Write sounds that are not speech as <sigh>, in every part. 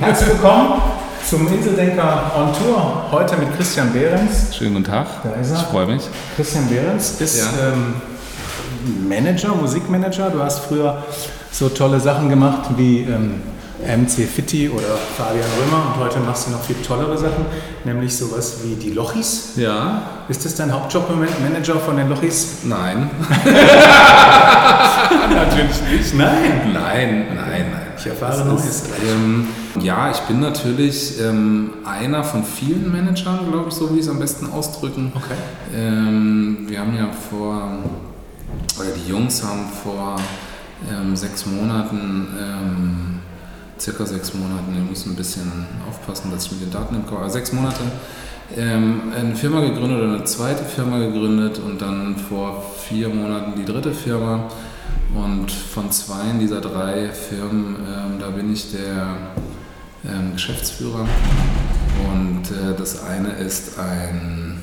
Herzlich willkommen zum Inseldenker on Tour. Heute mit Christian Behrens. Schönen guten Tag. Da ist er. Ich freue mich. Christian Behrens ist Ja. ähm, Manager, Musikmanager. Du hast früher so tolle Sachen gemacht wie ähm, MC Fitti oder Fabian Römer und heute machst du noch viel tollere Sachen, nämlich sowas wie die Lochis. Ja? Ist das dein Hauptjob im Moment, Manager von den Lochis? Nein. <laughs> natürlich nicht. Nein. Nein, nein, nein. Ich erfahre Es Neues. ähm, ja, ich bin natürlich ähm, einer von vielen Managern, glaube ich, so wie ich es am besten ausdrücken. Okay. Ähm, wir haben ja vor, oder die Jungs haben vor ähm, sechs Monaten, ähm, circa sechs Monaten, ich muss ein bisschen aufpassen, dass ich mit den Daten im Kopf, aber sechs Monate, ähm, eine Firma gegründet oder eine zweite Firma gegründet und dann vor vier Monaten die dritte Firma. Und von zwei dieser drei Firmen, ähm, da bin ich der ähm, Geschäftsführer. Und äh, das eine ist ein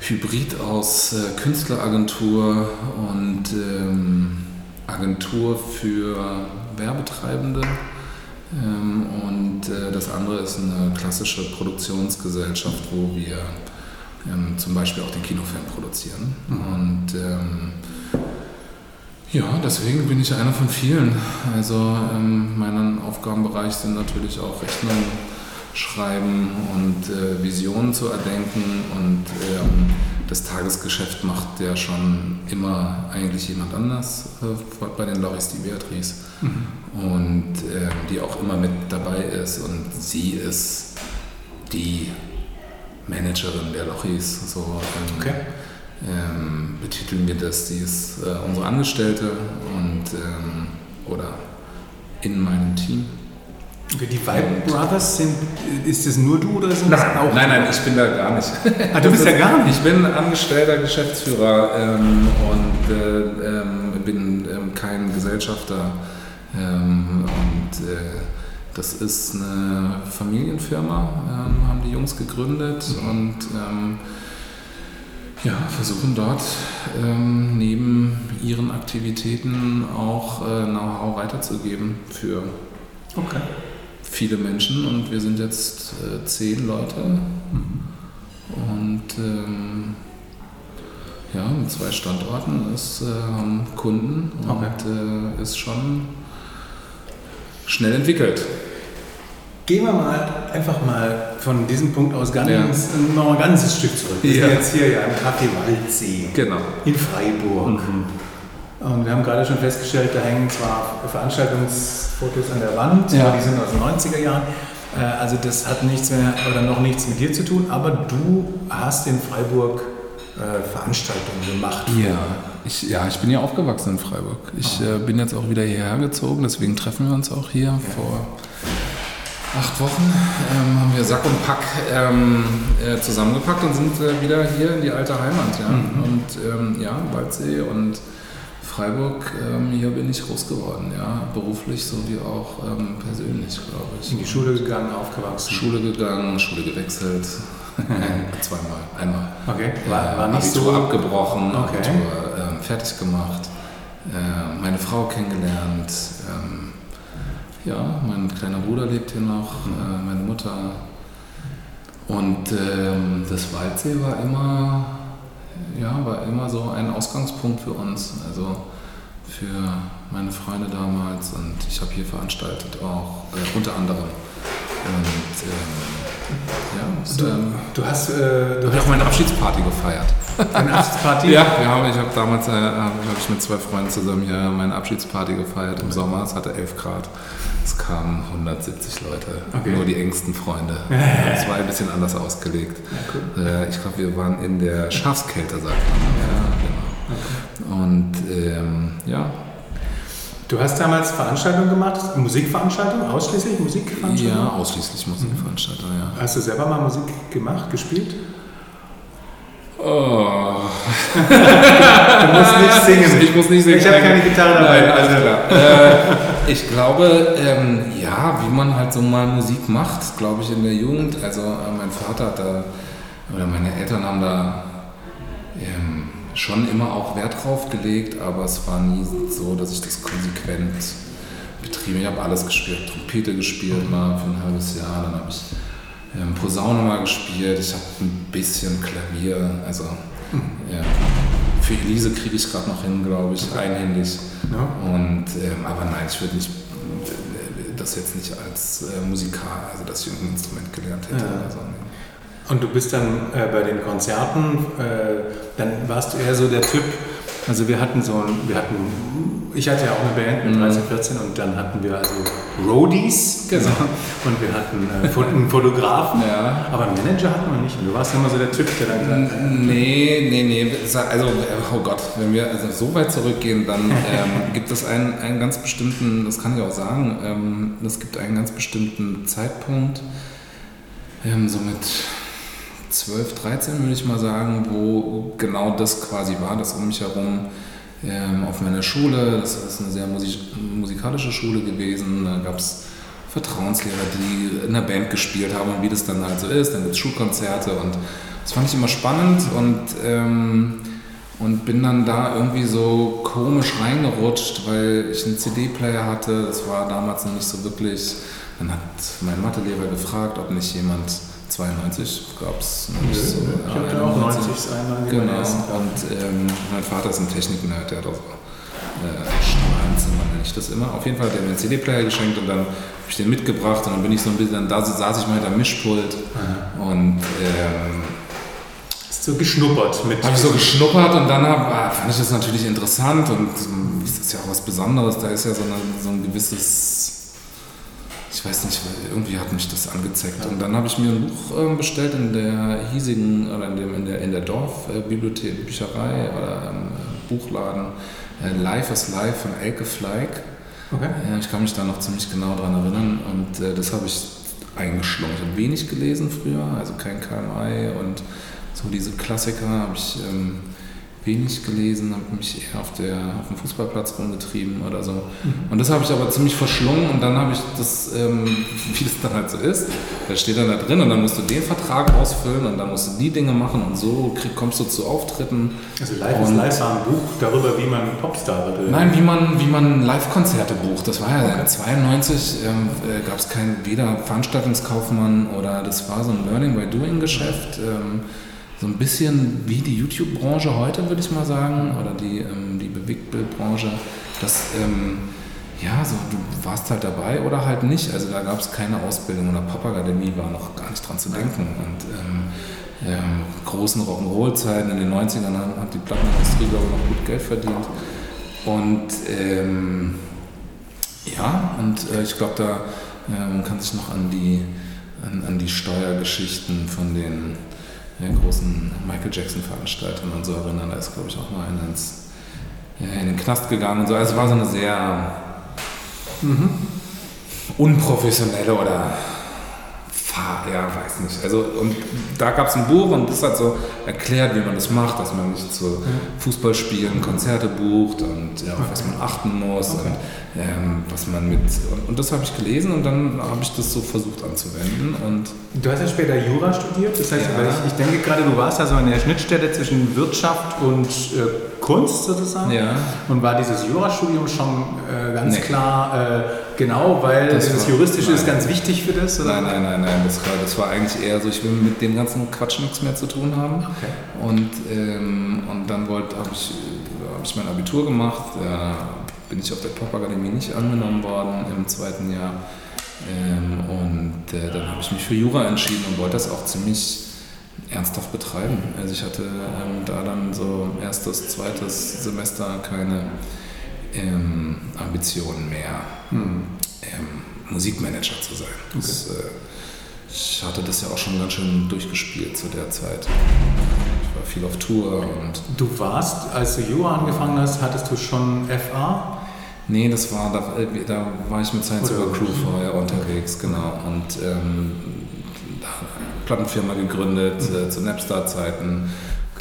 Hybrid aus äh, Künstleragentur und ähm, Agentur für Werbetreibende. Ähm, und äh, das andere ist eine klassische Produktionsgesellschaft, wo wir ähm, zum Beispiel auch den Kinofilm produzieren. Und ähm, ja, deswegen bin ich einer von vielen. Also ähm, mein Aufgabenbereich sind natürlich auch Rechnungen schreiben und äh, Visionen zu erdenken und ähm, das Tagesgeschäft macht ja schon immer eigentlich jemand anders äh, bei den Loris, die Beatrice und ähm, die auch immer mit dabei ist und sie ist die Managerin der Lochis. So, ähm, Okay. Ähm, betiteln wir das, sie ist äh, unsere Angestellte und ähm, oder in meinem Team. Okay, die Vibe Brothers sind, ist das nur du oder sind das auch? nein, nein, ich bin da gar nicht. <laughs> Ah, du bist ja gar nicht. Ich bin angestellter Geschäftsführer ähm, und äh, ähm, bin ähm, kein Gesellschafter. Ähm, und äh, das ist eine Familienfirma, ähm, haben die Jungs gegründet und ähm, ja, versuchen dort ähm, neben ihren Aktivitäten auch äh, Know-how weiterzugeben für Okay. viele Menschen und wir sind jetzt äh, zehn Leute und ähm, ja, mit zwei Standorten ist, äh, haben Kunden und Okay. äh, ist schon schnell entwickelt. Gehen wir mal einfach mal von diesem Punkt aus ganz, Ja. noch ein ganzes Stück zurück. Wir Ja. sind jetzt hier ja im Café Waldsee Genau. in Freiburg. Und wir haben gerade schon festgestellt, da hängen zwar Veranstaltungsfotos an der Wand, Ja. die sind aus den 90er Jahren. Äh, Also das hat nichts mehr oder noch nichts mit dir zu tun, aber du hast in Freiburg äh, Veranstaltungen gemacht. Ja, ich, ja, ich bin ja aufgewachsen in Freiburg. Ich äh, bin jetzt auch wieder hierher gezogen, deswegen treffen wir uns auch hier. Vor acht Wochen ähm, haben wir Sack und Pack ähm, äh, zusammengepackt und sind äh, wieder hier in die alte Heimat. Ja. Und ähm, ja, Waldsee und Freiburg, ähm, hier bin ich groß geworden, ja, beruflich sowie auch ähm, persönlich, glaube ich. In die Schule gegangen, aufgewachsen. Schule gegangen, Schule gewechselt, <laughs> zweimal, einmal. Okay, war, war Äh, nicht Abitur so. abgebrochen, Okay. Abitur ähm, fertig gemacht, äh, meine Frau kennengelernt. Ja, mein kleiner Bruder lebt hier noch, äh, meine Mutter. Und ähm, das Waldsee war immer, ja, war immer so ein Ausgangspunkt für uns. Also für meine Freunde damals und ich habe hier veranstaltet auch, äh, unter anderem. Und ähm, ja, Du, ähm, du hast, äh, du hast auch meine Abschiedsparty gefeiert. eine Abschiedsparty. <laughs> Ja, wir haben, ich habe damals äh, hab ich mit zwei Freunden zusammen hier meine Abschiedsparty gefeiert im Sommer. Es hatte 11 Grad. Es kamen 170 Leute, Okay. nur die engsten Freunde. <laughs> Es war ein bisschen anders ausgelegt. cool. Äh, ich glaube, wir waren in der Schafskälte, sagt man. Ja, genau. Und ähm, ja, Du hast damals Veranstaltungen gemacht, Musikveranstaltungen, ausschließlich Musikveranstaltungen? ja, ausschließlich Musikveranstalter, ja. Hast du selber mal Musik gemacht, gespielt? Oh. <laughs> Du musst nicht singen. Ich muss nicht singen. Ich habe keine Gitarre dabei. Nein, also, alles klar. äh, ich glaube, ähm, ja, wie man halt so mal Musik macht, glaube ich, in der Jugend. Also äh, mein Vater hat da, oder meine Eltern haben da ähm, schon immer auch Wert drauf gelegt, aber es war nie so, dass ich das konsequent betrieben. Ich habe alles gespielt, Trompete gespielt mal für ein halbes Jahr, dann habe ich ähm, Posaune mal gespielt, ich habe ein bisschen Klavier, also mhm. ja. Für Elise kriege ich gerade noch hin, glaube ich, einhändig. Ja. Und, ähm, aber nein, ich würde nicht das jetzt nicht als äh, Musikal, also dass ich ein Instrument gelernt hätte ja. oder so. Und du bist dann äh, bei den Konzerten, äh, dann warst du eher so der Typ, also wir hatten so ein, wir hatten, ich hatte ja auch eine Band mit 13, mhm. 14 und dann hatten wir also Roadies genau. und wir hatten äh, einen Fotografen, ja. aber einen Manager hatten wir nicht. Und du warst immer so der Typ, der dann gesagt hat. Nee, nee, nee. Also, oh Gott, wenn wir also so weit zurückgehen, dann <laughs> ähm, gibt es einen, einen ganz bestimmten, das kann ich auch sagen, ähm, es gibt einen ganz bestimmten Zeitpunkt, ähm, so mit 12, 13 würde ich mal sagen, wo genau das quasi war, dass um mich herum ähm, auf meiner Schule, das ist eine sehr musik musikalische Schule gewesen, da gab es Vertrauenslehrer, die in der Band gespielt haben. Und wie das dann halt so ist, dann gibt es Schulkonzerte und das fand ich immer spannend. Und, ähm, und bin dann da irgendwie so komisch reingerutscht, weil ich einen CD-Player hatte, das war damals noch nicht so wirklich, dann hat mein Mathelehrer gefragt, ob nicht jemand 92 gab es nicht so. Ich ja, auch 90 einmal. Genau, und ähm, mein Vater ist ein Technik-Nerd, der hat auch äh, Strahlenzimmer nenne ich das immer. Auf jeden Fall hat er mir einen CD-Player geschenkt und dann habe ich den mitgebracht und dann bin ich so ein bisschen, da saß ich mal hinter Mischpult und ähm, so geschnuppert mit. Habe ich so geschnuppert und dann hab, ah, fand ich das natürlich interessant und das ist ja auch was Besonderes. Da ist ja so, eine, so ein gewisses ich weiß nicht, irgendwie hat mich das angezeigt. Und dann habe ich mir ein Buch äh, bestellt in der hiesigen, oder in, dem, in der, in der Dorfbibliothek, Bücherei oder ähm, Buchladen äh, Life is Life von Elke Fleig. Okay. ich kann mich da noch ziemlich genau dran erinnern und äh, das habe ich eingeschlungen. Ich habe wenig gelesen früher, also kein KMI und so diese Klassiker habe ich ähm, wenig gelesen, habe mich eher auf, der, auf dem Fußballplatz rumgetrieben oder so. Mhm. Und das habe ich aber ziemlich verschlungen und dann habe ich das, ähm, wie das dann halt so ist, da steht dann da drin und dann musst du den Vertrag ausfüllen und dann musst du die Dinge machen und so krieg, kommst du zu Auftritten. Also Live ist Live war ein Buch darüber, wie man Popstar wird. Nein, wie man, wie man Live-Konzerte bucht. Das war ja okay. 92, ähm, äh, gab es kein weder Veranstaltungskaufmann oder das war so ein Learning by Doing Geschäft. Ähm, so ein bisschen wie die YouTube-Branche heute, würde ich mal sagen, oder die, ähm, die Bewegtbildbranche, dass ähm, ja, so du warst halt dabei oder halt nicht. Also da gab es keine Ausbildung oder Popakademie war noch gar nicht dran zu denken. Und ähm, ähm, großen Rock'n'Roll-Zeiten in den 90ern hat die Plattenindustrie, glaube ich, noch gut Geld verdient. Und ähm, ja, und äh, ich glaube, da äh, man kann sich noch an die, an, an die Steuergeschichten von den den großen Michael Jackson-Veranstaltungen und so erinnern. Da ist, glaube ich, auch mal einer ins, in den Knast gegangen und so. Also es war so eine sehr mhm. unprofessionelle oder ja, weiß nicht. Also, und da gab es ein Buch und das hat so erklärt, wie man das macht, dass man nicht zu Fußballspielen Konzerte bucht und ja, auf was man achten muss okay. und ähm, was man mit. Und, und das habe ich gelesen und dann habe ich das so versucht anzuwenden. Und du hast ja später Jura studiert, das heißt, ja. ich, ich denke gerade, du warst ja so in der Schnittstelle zwischen Wirtschaft und äh, Kunst sozusagen. Ja. Und war dieses Jurastudium schon äh, ganz nee. klar. Äh, Genau, weil das, das Juristische nein. ist ganz wichtig für das? Oder? Nein, nein, nein, nein. Das war, das war eigentlich eher so, ich will mit dem ganzen Quatsch nichts mehr zu tun haben. Okay. Und, ähm, und dann habe ich, hab ich mein Abitur gemacht. Da bin ich auf der Popakademie nicht angenommen worden im zweiten Jahr. Ähm, und äh, dann habe ich mich für Jura entschieden und wollte das auch ziemlich ernsthaft betreiben. Also ich hatte ähm, da dann so erstes, zweites Semester keine ähm, Ambitionen mehr, hm. ähm, Musikmanager zu sein. Okay. Das, äh, ich hatte das ja auch schon ganz schön durchgespielt zu der Zeit. Ich war viel auf Tour und. Du warst, als du Jura angefangen hast, hattest du schon FA? Nee, das war, da, da war ich mit Science Over Crew vorher unterwegs, genau. Und ähm, Plattenfirma gegründet mhm. äh, zu Napstar-Zeiten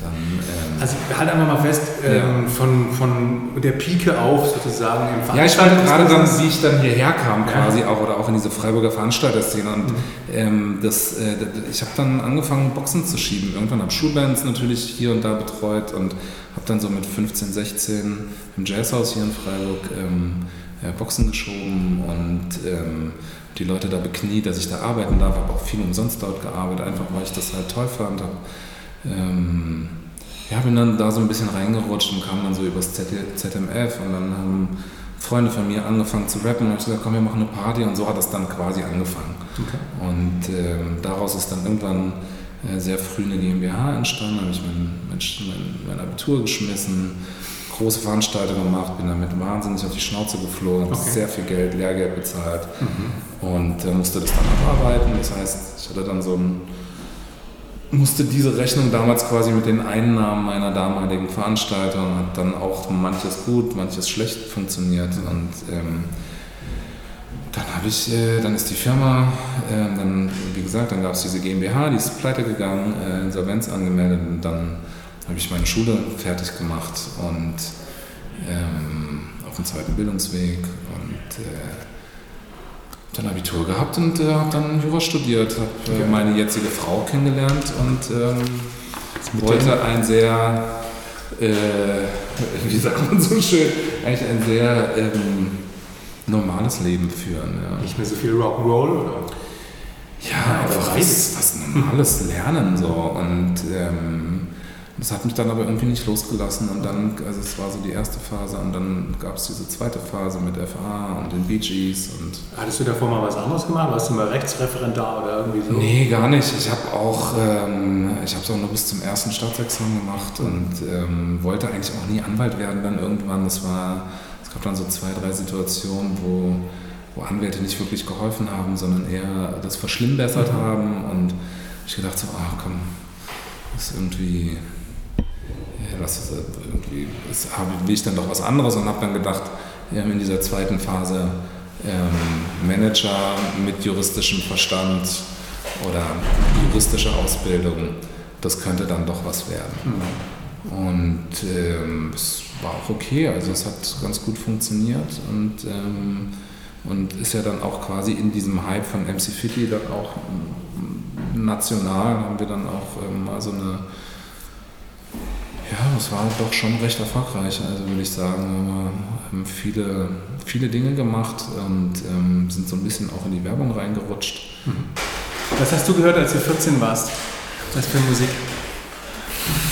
dann, ähm, also halt einfach mal fest, ähm, ja. von, von der Pike auf sozusagen im Ja, ich fand gerade dann, wie ich dann hierher kam quasi ja. auch oder auch in diese Freiburger Veranstalterszene und mhm. ähm, das, äh, ich habe dann angefangen Boxen zu schieben. Irgendwann habe Schulbands natürlich hier und da betreut und habe dann so mit 15, 16 im Jazzhaus hier in Freiburg ähm, äh, Boxen geschoben und ähm, die Leute da bekniet, dass ich da arbeiten darf, habe auch viel umsonst dort gearbeitet, einfach weil ich das halt toll fand. Hab, ähm, ja, bin dann da so ein bisschen reingerutscht und kam dann so übers ZMF und dann haben Freunde von mir angefangen zu rappen und ich gesagt, komm, wir machen eine Party und so hat das dann quasi angefangen. Okay. Und ähm, daraus ist dann irgendwann äh, sehr früh eine GmbH entstanden, habe ich mein, mein, mein, Abitur geschmissen, große Veranstaltungen gemacht, bin damit wahnsinnig auf die Schnauze geflogen, habe okay. sehr viel Geld, Lehrgeld bezahlt mhm. und äh, musste das dann abarbeiten. Das heißt, ich hatte dann so ein musste diese Rechnung damals quasi mit den Einnahmen meiner damaligen Veranstaltung, hat dann auch manches gut, manches schlecht funktioniert und ähm, dann habe ich, äh, dann ist die Firma, äh, dann, wie gesagt, dann gab es diese GmbH, die ist pleite gegangen, äh, Insolvenz angemeldet und dann habe ich meine Schule fertig gemacht und ähm, auf dem zweiten Bildungsweg und äh, dann Abitur gehabt und äh, habe dann Jura studiert, habe äh, meine jetzige Frau kennengelernt und ähm, wollte ein sehr, äh, <laughs> wie sagt man so schön, eigentlich ein sehr ähm, normales Leben führen. Ja. Nicht mehr so viel Rock'n'Roll oder? Ja, einfach was, was Normales lernen so und ähm, das hat mich dann aber irgendwie nicht losgelassen und dann, also es war so die erste Phase und dann gab es diese zweite Phase mit FA und den Bee Gees und... Hattest du davor mal was anderes gemacht? Warst du mal Rechtsreferendar oder irgendwie so? Nee, gar nicht. Ich habe auch, ähm, ich habe es auch nur bis zum ersten Staatsexamen gemacht und ähm, wollte eigentlich auch nie Anwalt werden dann irgendwann. Das war, es gab dann so zwei, drei Situationen, wo, wo Anwälte nicht wirklich geholfen haben, sondern eher das verschlimmbessert mhm. haben und ich gedacht so, ach komm, das ist irgendwie was ist irgendwie, ist, will ich dann doch was anderes und habe dann gedacht, wir haben in dieser zweiten Phase ähm, Manager mit juristischem Verstand oder juristische Ausbildung, das könnte dann doch was werden. Mhm. Und ähm, es war auch okay, also es hat ganz gut funktioniert und, ähm, und ist ja dann auch quasi in diesem Hype von MC Fitty dann auch national haben wir dann auch ähm, mal so eine ja, es war doch schon recht erfolgreich. Also würde ich sagen, wir haben viele, viele Dinge gemacht und ähm, sind so ein bisschen auch in die Werbung reingerutscht. Mhm. Was hast du gehört, als du 14 warst? Was für Musik?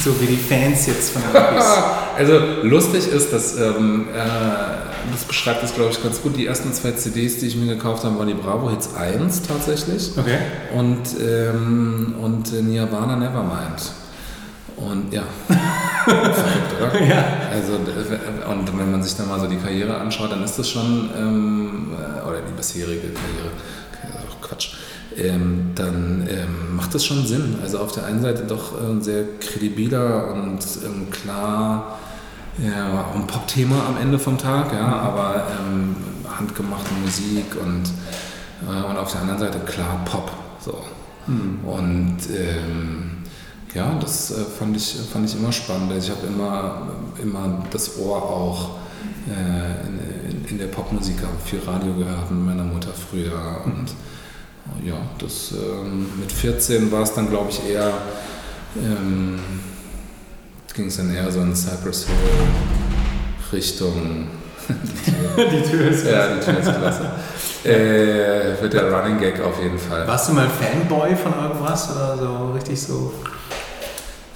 So wie die Fans jetzt von <laughs> der. Also lustig ist, dass ähm, äh, das beschreibt es, glaube ich, ganz gut. Die ersten zwei CDs, die ich mir gekauft habe, waren die Bravo Hits 1 tatsächlich. Okay. Und, ähm, und Nirvana Nevermind. Und ja, verrückt, <laughs> oder? Ja. Also, und wenn man sich dann mal so die Karriere anschaut, dann ist das schon, ähm, äh, oder die bisherige Karriere, oh Quatsch, ähm, dann ähm, macht das schon Sinn. Also auf der einen Seite doch ein sehr kredibiler und ähm, klar, ja, auch ein Pop-Thema am Ende vom Tag, ja, aber ähm, handgemachte Musik und, äh, und auf der anderen Seite klar Pop. So. Mhm. Und ähm, ja, das äh, fand, ich, fand ich immer spannend. Also ich habe immer, immer das Ohr auch äh, in, in, der Popmusik viel Radio gehört mit meiner Mutter früher. Und ja, das ähm, mit 14 war es dann, glaube ich, eher, ähm, ging es dann eher so in Cypress Hill Richtung. <laughs> die Tür ist klasse. Ja, die Tür ist klasse. <laughs> äh, wird der Running Gag auf jeden Fall. Warst du mal Fanboy von irgendwas oder so richtig so?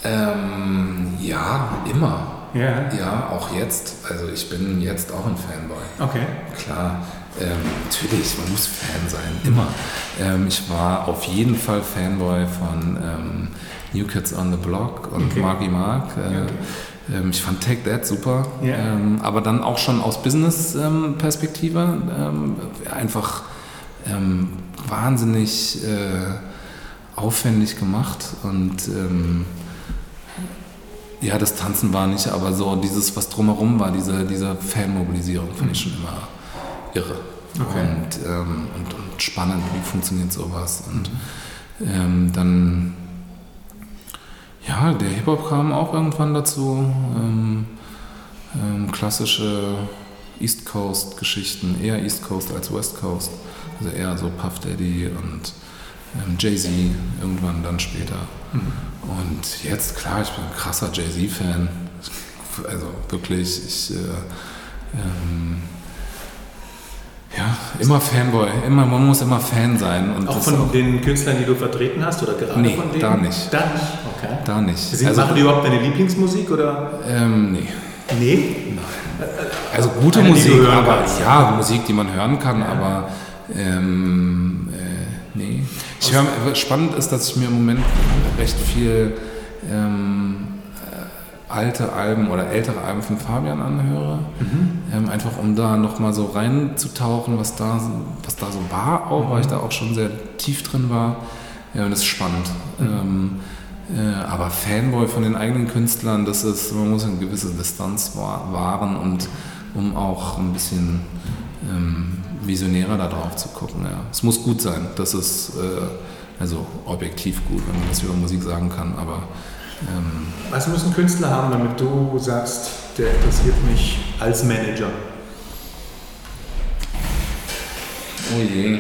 Ähm, ja, immer. Ja. Ja, auch jetzt. Also ich bin jetzt auch ein Fanboy. Okay. Klar. Ähm, natürlich, man muss Fan sein, immer. Ähm, ich war auf jeden Fall Fanboy von ähm, New Kids on the Block und okay. Marky Mark. Äh, okay. Ähm, ich fand Take That super, yeah. aber dann auch schon aus Business-Perspektive ähm, einfach wahnsinnig äh, aufwendig gemacht und ja, das Tanzen war nicht, aber so dieses, was drumherum war, diese, diese Fanmobilisierung, fand ich schon immer irre. Okay. Und, ähm, und, und, spannend, wie funktioniert sowas. Und ähm, dann, ja, der Hip-Hop kam auch irgendwann dazu. Ähm, ähm klassische East Coast-Geschichten, eher East Coast als West Coast. Also eher so Puff Daddy und ähm, Jay-Z irgendwann dann später. Mhm. Und jetzt, klar, ich bin ein krasser Jay-Z-Fan. Also wirklich, ich, äh, ähm, Ja, immer Fanboy. Immer, man muss immer Fan sein. Und auch von auch den Künstlern, die du vertreten hast oder gerade nee, von denen? da nicht. Da nicht? Okay. Da nicht. Sind, also, machen die überhaupt deine Lieblingsmusik oder? Ähm, nee. Nee? Nein. Also gute Eine, Musik, aber kannst. ja, Musik, die man hören kann, ja. aber ähm, äh, nee. Ich höre, spannend ist, dass ich mir im Moment recht viel ähm, alte Alben oder ältere Alben von Fabian anhöre. Mhm. Ähm, einfach um da nochmal so reinzutauchen, was da, was da so war, auch, mhm. weil ich da auch schon sehr tief drin war. Ja, und das ist spannend. Mhm. Ähm, äh, aber Fanboy von den eigenen Künstlern, das ist, man muss eine gewisse Distanz wahren und um auch ein bisschen ähm, visionärer da drauf zu gucken. Ja. Es muss gut sein, das ist äh, also objektiv gut, wenn man das über Musik sagen kann, aber ähm, Was muss ein Künstler haben, damit du sagst, der interessiert mich als Manager? Oh je,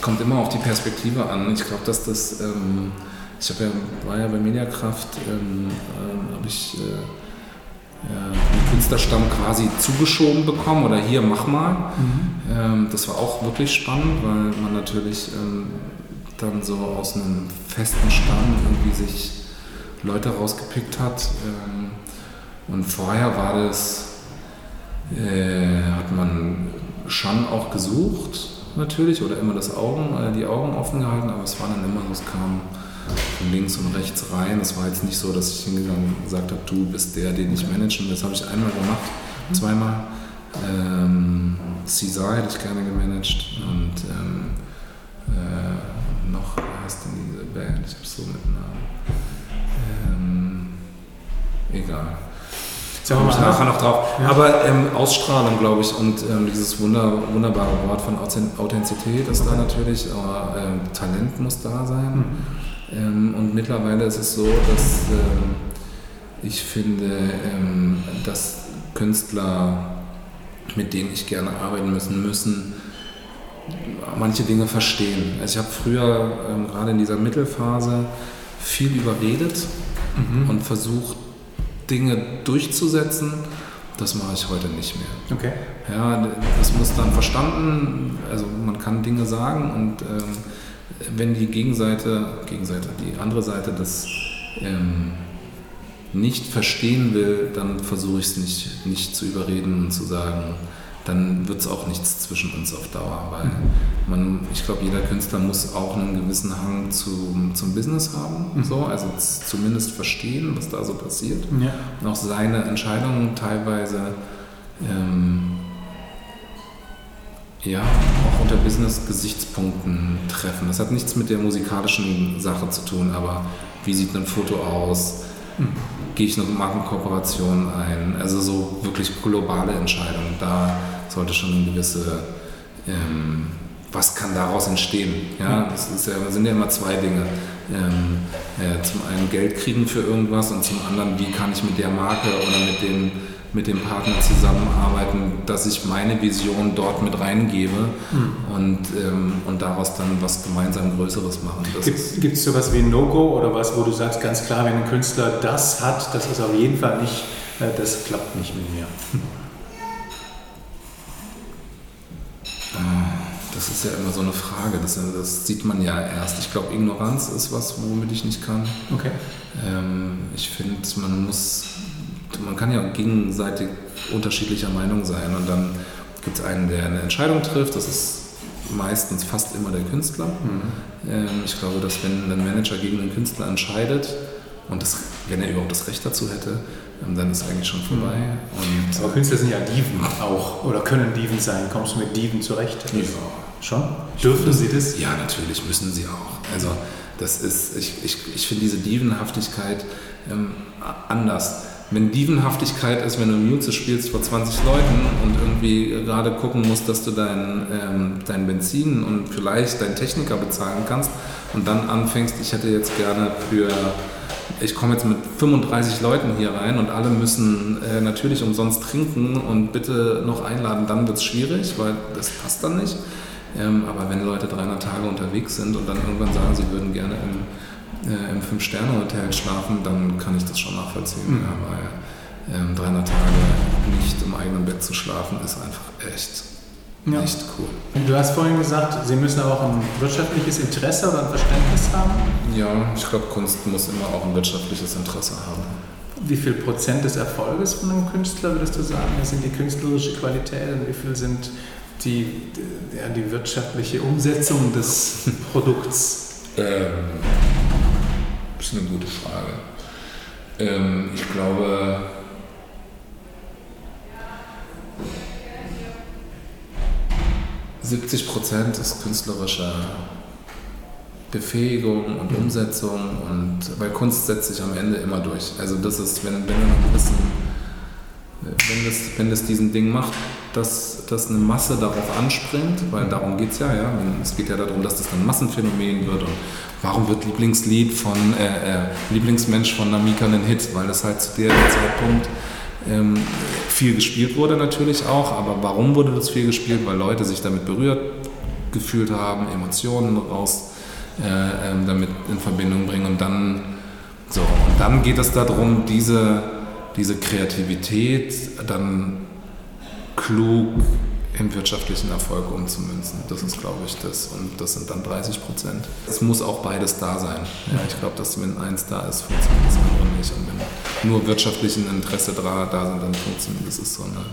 kommt immer auf die Perspektive an. Ich glaube, dass das, ähm, ich ja, war ja bei Mediakraft, ähm, ähm, habe ich äh, ja, den Künstlerstamm quasi zugeschoben bekommen oder hier mach mal. Mhm. Ähm, das war auch wirklich spannend, weil man natürlich ähm, dann so aus einem festen Stamm irgendwie sich Leute rausgepickt hat. Ähm, und vorher war das, äh, hat man schon auch gesucht, natürlich, oder immer das Augen, äh, die Augen offen gehalten, aber es war dann immer so, es kam von links und rechts rein. Es war jetzt nicht so, dass ich hingegangen und gesagt habe, du bist der, den ich managen Das habe ich einmal gemacht, zweimal. Ähm, Caesar hätte ich gerne gemanagt und ähm, äh, noch, wie heißt denn diese Band? Ich habe es so mit Namen. egal. Kommen wir nachher noch drauf. Ja. Aber ähm, Ausstrahlung, glaube ich, und ähm, dieses wunder, wunderbare Wort von Authentizität ist okay. da natürlich, aber äh, Talent muss da sein. Mhm. Ähm, und mittlerweile ist es so, dass ähm, ich finde, ähm, dass Künstler, mit denen ich gerne arbeiten müssen, müssen manche Dinge verstehen. Also ich habe früher, ähm, gerade in dieser Mittelphase, viel überredet mhm. und versucht, Dinge durchzusetzen, das mache ich heute nicht mehr. Okay. Ja, das muss dann verstanden, also man kann Dinge sagen und ähm, wenn die Gegenseite, Gegenseite, die andere Seite das ähm, nicht verstehen will, dann versuche ich es nicht, nicht zu überreden und zu sagen, dann wird es auch nichts zwischen uns auf Dauer, weil man, ich glaube, jeder Künstler muss auch einen gewissen Hang zum, zum Business haben, mhm. so, also zumindest verstehen, was da so passiert. Ja. Und auch seine Entscheidungen teilweise ähm, ja, unter Business-Gesichtspunkten treffen. Das hat nichts mit der musikalischen Sache zu tun, aber wie sieht ein Foto aus? Mhm. Gehe ich eine Markenkooperation ein? Also so wirklich globale Entscheidungen. Da sollte schon eine gewisse, ähm, was kann daraus entstehen? Ja, das, ja, sind ja immer zwei Dinge. Ähm, äh, zum einen Geld kriegen für irgendwas und zum anderen, wie kann ich mit der Marke oder mit dem, mit dem Partner zusammenarbeiten, dass ich meine Vision dort mit reingebe mhm. und, ähm, und daraus dann was gemeinsam Größeres machen. Gibt es sowas wie ein No-Go oder was, wo du sagst, ganz klar, wenn ein Künstler das hat, das ist auf jeden Fall nicht, äh, das klappt nicht mit mir? Das ist ja immer so eine Frage, das, das sieht man ja erst. Ich glaube, Ignoranz ist was, womit ich nicht kann. Okay. Ähm, ich finde, man muss, man kann ja gegenseitig unterschiedlicher Meinung sein und dann gibt es einen, der eine Entscheidung trifft, das ist meistens fast immer der Künstler. Mhm. Ähm, ich glaube, dass wenn ein Manager gegen einen Künstler entscheidet, und das, wenn er überhaupt das Recht dazu hätte, ähm, dann ist es eigentlich schon vorbei. Und Aber Künstler sind ja Diven auch oder können Diven sein. Kommst du mit Diven zurecht? Ja. Schon? Dürfen sie das? Ja, natürlich müssen sie auch. Also das ist, ich, ich, ich finde diese Dievenhaftigkeit ähm, anders. Wenn Dievenhaftigkeit ist, wenn du Muse spielst vor 20 Leuten und irgendwie gerade gucken musst, dass du dein, ähm, dein Benzin und vielleicht deinen Techniker bezahlen kannst und dann anfängst, ich hätte jetzt gerne für ich komme jetzt mit 35 Leuten hier rein und alle müssen äh, natürlich umsonst trinken und bitte noch einladen, dann wird es schwierig, weil das passt dann nicht. Ähm, aber wenn Leute 300 Tage unterwegs sind und dann irgendwann sagen, sie würden gerne im, äh, im Fünf-Sterne-Hotel schlafen, dann kann ich das schon nachvollziehen. Mhm. Ja, weil ähm, 300 Tage nicht im eigenen Bett zu schlafen, ist einfach echt Ja. Echt cool. Du hast vorhin gesagt, Sie müssen aber auch ein wirtschaftliches Interesse oder ein Verständnis haben? Ja, ich glaube, Kunst muss immer auch ein wirtschaftliches Interesse haben. Wie viel Prozent des Erfolges von einem Künstler würdest du sagen, sind die künstlerische Qualität und wie viel sind die, ja, die wirtschaftliche Umsetzung des <laughs> Produkts? Ähm, das ist eine gute Frage. Ähm, ich glaube, 70 Prozent ist künstlerische Befähigung und Umsetzung und weil Kunst setzt sich am Ende immer durch. Also das ist, wenn, wenn du einen gewissen, wenn das, wenn das diesen Ding macht, dass, dass eine Masse darauf anspringt, weil darum geht es ja, ja. Es geht ja darum, dass das ein Massenphänomen wird und warum wird Lieblingslied von äh, äh, Lieblingsmensch von Namika ein Hit? Weil das halt zu dem Zeitpunkt ähm, viel gespielt wurde natürlich auch, aber warum wurde das viel gespielt? Weil Leute sich damit berührt gefühlt haben, Emotionen raus äh, ähm, damit in Verbindung bringen und dann so und dann geht es darum, diese, diese Kreativität dann klug in wirtschaftlichen Erfolg umzumünzen. Das ist, glaube ich, das. Und das sind dann 30 Prozent. Es muss auch beides da sein. Ja, ich glaube, dass wenn eins da ist, funktioniert das andere nicht. Und wenn nur wirtschaftlichen Interesse da, da sind, dann funktioniert das. ist so eine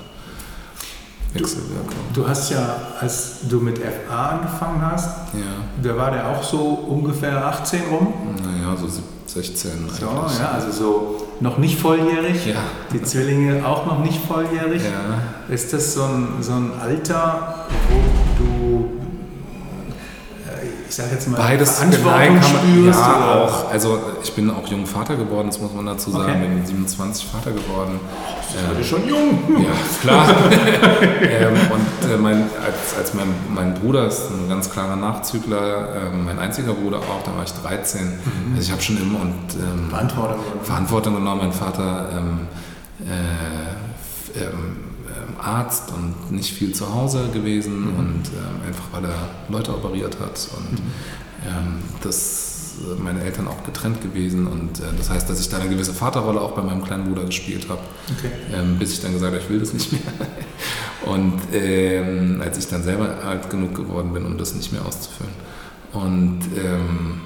Wechselwirkung. Du, du, hast ja, als du mit FA angefangen hast, ja. Da war der auch so ungefähr 18 rum? Naja, so 16 so, ja, also so noch nicht volljährig. Ja. Die Zwillinge auch noch nicht volljährig. Ja. Ist das so ein, so ein Alter, wo ich sage jetzt mal, Beides Verantwortung spürst? Ja, oder? auch. Also ich bin auch jung Vater geworden, das muss man dazu sagen. Okay. Bin 27 Vater geworden. Du bist schon jung. Ja, klar. <laughs> ähm, und äh, mein, als, als mein, mein Bruder ist ein ganz klarer Nachzügler, äh, mein einziger Bruder auch, da war ich 13. Mhm. Also ich habe schon immer und, ähm, Verantwortung, Verantwortung genommen. Mein Vater ähm, äh, ähm, ähm, Arzt und nicht viel zu Hause gewesen mhm. und ähm, einfach weil er Leute operiert hat und mhm. das äh, meine Eltern auch getrennt gewesen und äh, das heißt, dass ich da eine gewisse Vaterrolle auch bei meinem kleinen Bruder gespielt habe, okay. ähm, bis ich dann gesagt habe, ich will das nicht mehr. <laughs> Und ähm, als ich dann selber alt genug geworden bin, um das nicht mehr auszufüllen. Und ähm,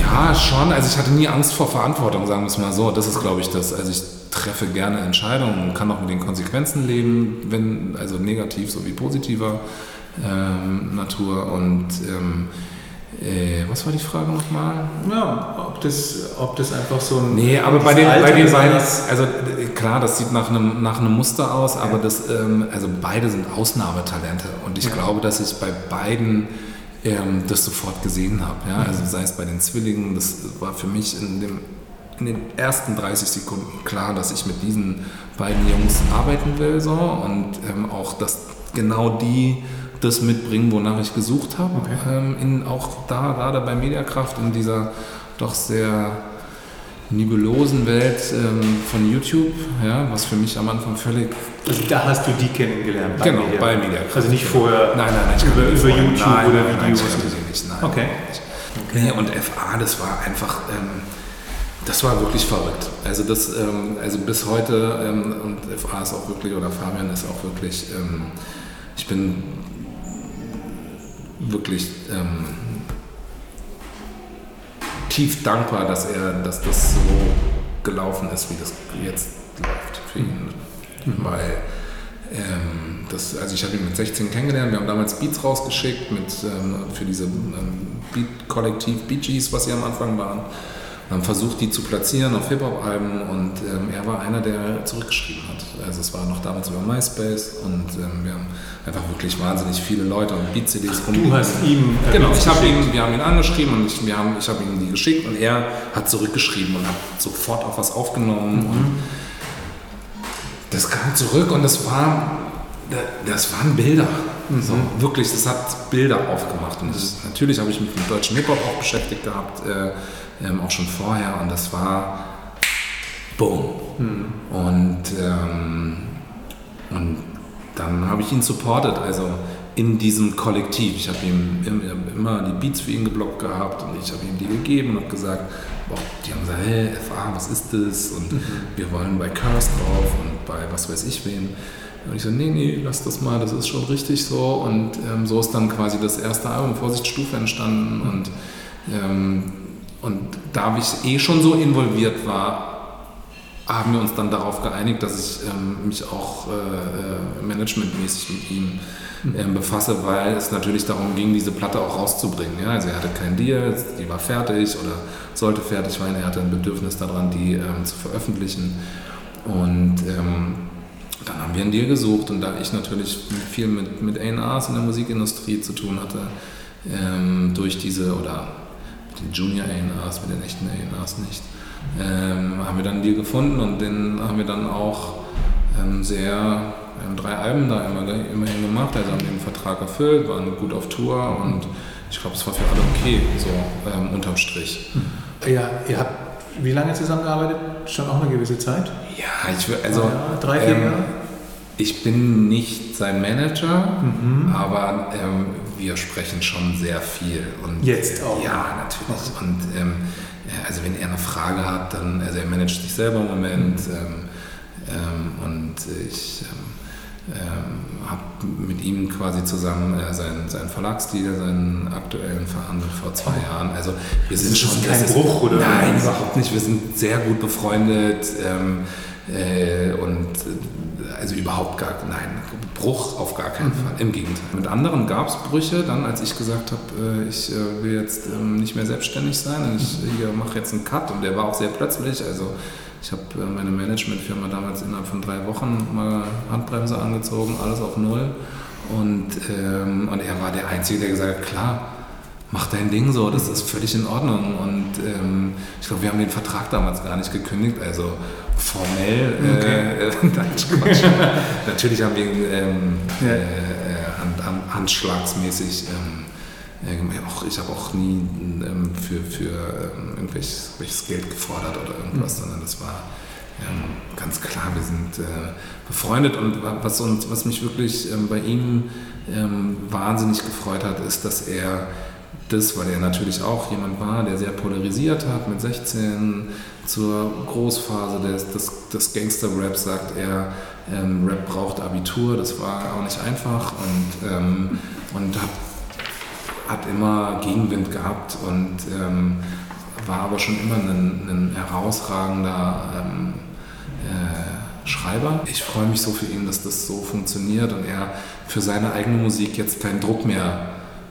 ja, schon. Also ich hatte nie Angst vor Verantwortung, sagen wir es mal so. Das ist, glaube ich, das. Also ich treffe gerne Entscheidungen und kann auch mit den Konsequenzen leben, wenn, also negativ sowie positiver ähm, Natur. Und ähm, äh, was war die Frage nochmal? Ja, ob das, ob das einfach so ein. Nee, aber bei den, bei den beiden, also klar, das sieht nach einem, nach einem Muster aus, aber das, ähm, also beide sind Ausnahmetalente und ich ja. glaube, dass ich bei beiden ähm, das sofort gesehen habe. Ja? Also sei es bei den Zwillingen, das war für mich in, dem, in den ersten 30 Sekunden klar, dass ich mit diesen beiden Jungs arbeiten will so und ähm, auch, dass genau die das mitbringen, wonach ich gesucht habe. Okay. Ähm, in, auch da, gerade bei Mediakraft, in dieser doch sehr nebulosen Welt ähm, von YouTube, ja, was für mich am Anfang völlig. Also da hast du die kennengelernt? Bei genau, Media. bei Mediakraft. Also nicht vorher nein, nein, nein, über, über YouTube nein, oder nein, Videos? Nein, nein, nicht, nein. Okay. okay. Nee, und FA, das war einfach. Ähm, das war wirklich verrückt. Also das, ähm, also bis heute ähm, und FA ist auch wirklich oder Fabian ist auch wirklich. Ähm, ich bin wirklich ähm, tief dankbar, dass er, dass das so gelaufen ist, wie das jetzt läuft für ihn. Mhm. Weil ähm, das, also ich habe ihn mit 16 kennengelernt, wir haben damals Beats rausgeschickt mit, ähm, für diese Beat-Kollektiv Bee Gees, was sie am Anfang waren haben versucht, die zu platzieren auf Hip-Hop-Alben und ähm, er war einer, der zurückgeschrieben hat. Also es war noch damals über MySpace und ähm, wir haben einfach wirklich wahnsinnig viele Leute und Beat-CDs rum. Du hast ihm Genau, ich habe ihn, wir haben ihn angeschrieben und ich, wir haben, ich habe ihm die geschickt und er hat zurückgeschrieben und hat sofort auch was aufgenommen mhm. und das kam zurück und das war, das waren Bilder. Mhm. So, wirklich, das hat Bilder aufgemacht. Und das, natürlich habe ich mich mit deutschen Hip-Hop auch beschäftigt gehabt. Äh, ähm, auch schon vorher und das war boom. Mhm. Und, ähm, und dann habe ich ihn supportet, also in diesem Kollektiv. Ich habe ihm immer die Beats für ihn geblockt gehabt und ich habe ihm die gegeben und habe gesagt, boah, die haben gesagt, hey, FA, was ist das? Und mhm. wir wollen bei Curse drauf und bei was weiß ich wem. Und ich so, nee, nee, lass das mal, das ist schon richtig so. Und ähm, so ist dann quasi das erste Album Vorsichtsstufe entstanden. Und, ähm, und da ich eh schon so involviert war, haben wir uns dann darauf geeinigt, dass ich ähm, mich auch äh, äh managementmäßig mit ihm ähm, befasse, weil es natürlich darum ging, diese Platte auch rauszubringen. Ja? Also er hatte keinen Deal, die war fertig oder sollte fertig sein, er hatte ein Bedürfnis daran, die ähm, zu veröffentlichen. Und ähm, dann haben wir einen Deal gesucht und da ich natürlich viel mit, mit A&Rs in der Musikindustrie zu tun hatte, ähm, durch diese, oder den Junior A&Rs, mit den echten A&Rs nicht, ähm, haben wir dann einen Deal gefunden und den haben wir dann auch ähm, sehr, wir haben drei Alben da immer, immerhin gemacht, also haben den Vertrag erfüllt, waren gut auf Tour und ich glaube, es war für alle okay, so ähm, unterm Strich. Ja, ihr habt wie lange zusammengearbeitet? Schon auch eine gewisse Zeit? Ja, ich will, also. Ja, drei, vier ähm, Jahre? Ich bin nicht sein Manager, mhm. aber ähm, wir sprechen schon sehr viel. Und, Jetzt auch? Ja, natürlich. Und ähm, also wenn er eine Frage hat, dann, also er managt sich selber im Moment mhm. ähm, ähm und ich ähm, ähm, habe mit ihm quasi zusammen äh, seinen, seinen Verlagsstil, seinen aktuellen verhandelt vor zwei oh. Jahren. Also wir sind schon kein Bruch oder? Nein, überhaupt nicht. Wir sind sehr gut befreundet äh, und also überhaupt gar, nein, Bruch auf gar keinen mhm. Fall, im Gegenteil. Mit anderen gab es Brüche, dann als ich gesagt habe, äh, ich äh, will jetzt ähm, nicht mehr selbstständig sein und ich mhm. mache jetzt einen Cut und der war auch sehr plötzlich, also ich habe äh, meine Managementfirma damals innerhalb von drei Wochen mal Handbremse angezogen, alles auf Null und, ähm, und er war der Einzige, der gesagt hat, klar, mach dein Ding so, das ist völlig in Ordnung. Und ähm, ich glaube, wir haben den Vertrag damals gar nicht gekündigt, also formell, äh, okay. äh, <laughs> <laughs> natürlich haben wir ähm, ja. äh, hand, hand, handschlagsmäßig ähm, äh, auch, ich habe auch nie ähm, für, für ähm, irgendwelches Geld gefordert oder irgendwas, mhm. sondern das war ähm, ganz klar, wir sind äh, befreundet und was, uns, was mich wirklich ähm, bei ihm ähm, wahnsinnig gefreut hat, ist, dass er das, weil er natürlich auch jemand war, der sehr polarisiert hat mit 16 zur Großphase des, des, des Gangster-Raps, sagt er, ähm, Rap braucht Abitur, das war auch nicht einfach und, ähm, und hat, hat immer Gegenwind gehabt und ähm, war aber schon immer ein, ein herausragender ähm, äh, Schreiber. Ich freue mich so für ihn, dass das so funktioniert und er für seine eigene Musik jetzt keinen Druck mehr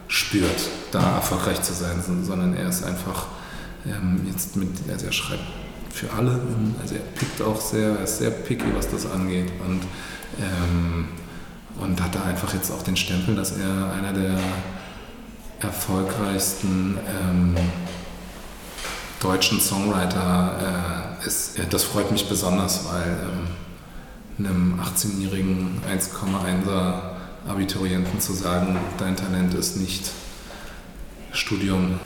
spürt, da erfolgreich zu sein, sondern er ist einfach ähm, jetzt mit, also er schreibt für alle, also er pickt auch sehr, er ist sehr picky, was das angeht und, ähm, und hat da einfach jetzt auch den Stempel, dass er einer der erfolgreichsten ähm, deutschen Songwriter äh, ist. Das freut mich besonders, weil ähm, einem 18-jährigen 1,1er Abiturienten zu sagen, dein Talent ist nicht Studium.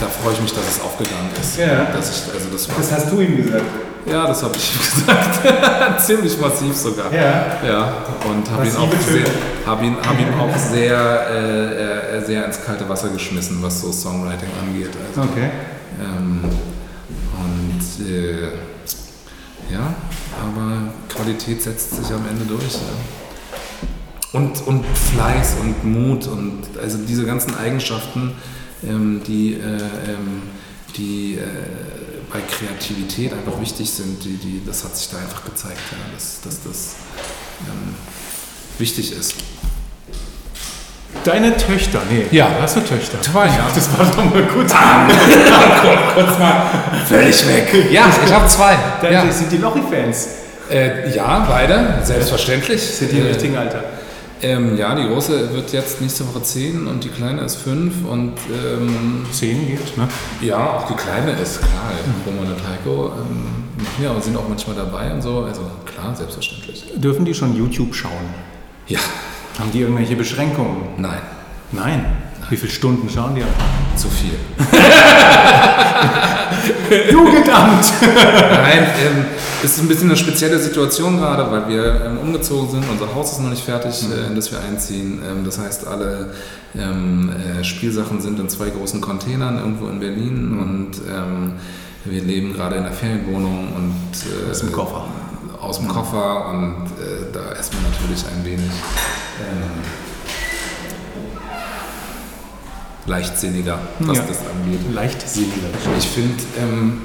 Da freue ich mich, dass es aufgegangen ist. Ja. Dass ich, also das, war, das hast du ihm gesagt? Ja, das habe ich ihm <laughs> gesagt. <laughs> Ziemlich massiv sogar. Ja. ja. Und habe ihn, auch sehr, hab ihn, hab ihn auch <laughs> sehr, äh, äh, sehr ins kalte Wasser geschmissen, was so Songwriting angeht. Also, okay. Ähm, und äh, ja, aber Qualität setzt sich am Ende durch. Ja. Und, und Fleiß und Mut und also diese ganzen Eigenschaften, ähm, die, äh, ähm, die äh, bei Kreativität einfach wichtig sind, die, die, das hat sich da einfach gezeigt, ja, dass, dass das ähm, wichtig ist. Deine Töchter, nee. Ja. Hast du Töchter? Zwei, ja. Das war doch mal gut. Ah, <laughs> kurz mal völlig weg. Ja, ich habe zwei. Deine, ja. Sind die Lochi-Fans? Äh, ja, beide, selbstverständlich. Sind die im richtigen Alter? Ähm, ja, die große wird jetzt nächste Woche 10 und die kleine ist 5 und ähm, 10 geht, ne? Ja, auch die kleine ist klar. Mhm. Roman und Heiko ähm, ja, sind auch manchmal dabei und so. Also klar, selbstverständlich. Dürfen die schon YouTube schauen? Ja. Haben die irgendwelche Beschränkungen? Nein. Nein? Wie viele Stunden schauen die? Zu viel. <laughs> Jugendamt! <laughs> Nein, ähm, ist ein bisschen eine spezielle Situation gerade, weil wir ähm, umgezogen sind. Unser Haus ist noch nicht fertig, mhm. äh, in das wir einziehen. Ähm, das heißt, alle ähm, äh, Spielsachen sind in zwei großen Containern irgendwo in Berlin mhm. und ähm, wir leben gerade in einer Ferienwohnung und äh, aus dem Koffer. Aus dem Koffer und äh, da ist man natürlich ein wenig ähm, leichtsinniger, was Ja. das angeht. Leichtsinniger. Ich finde, ähm,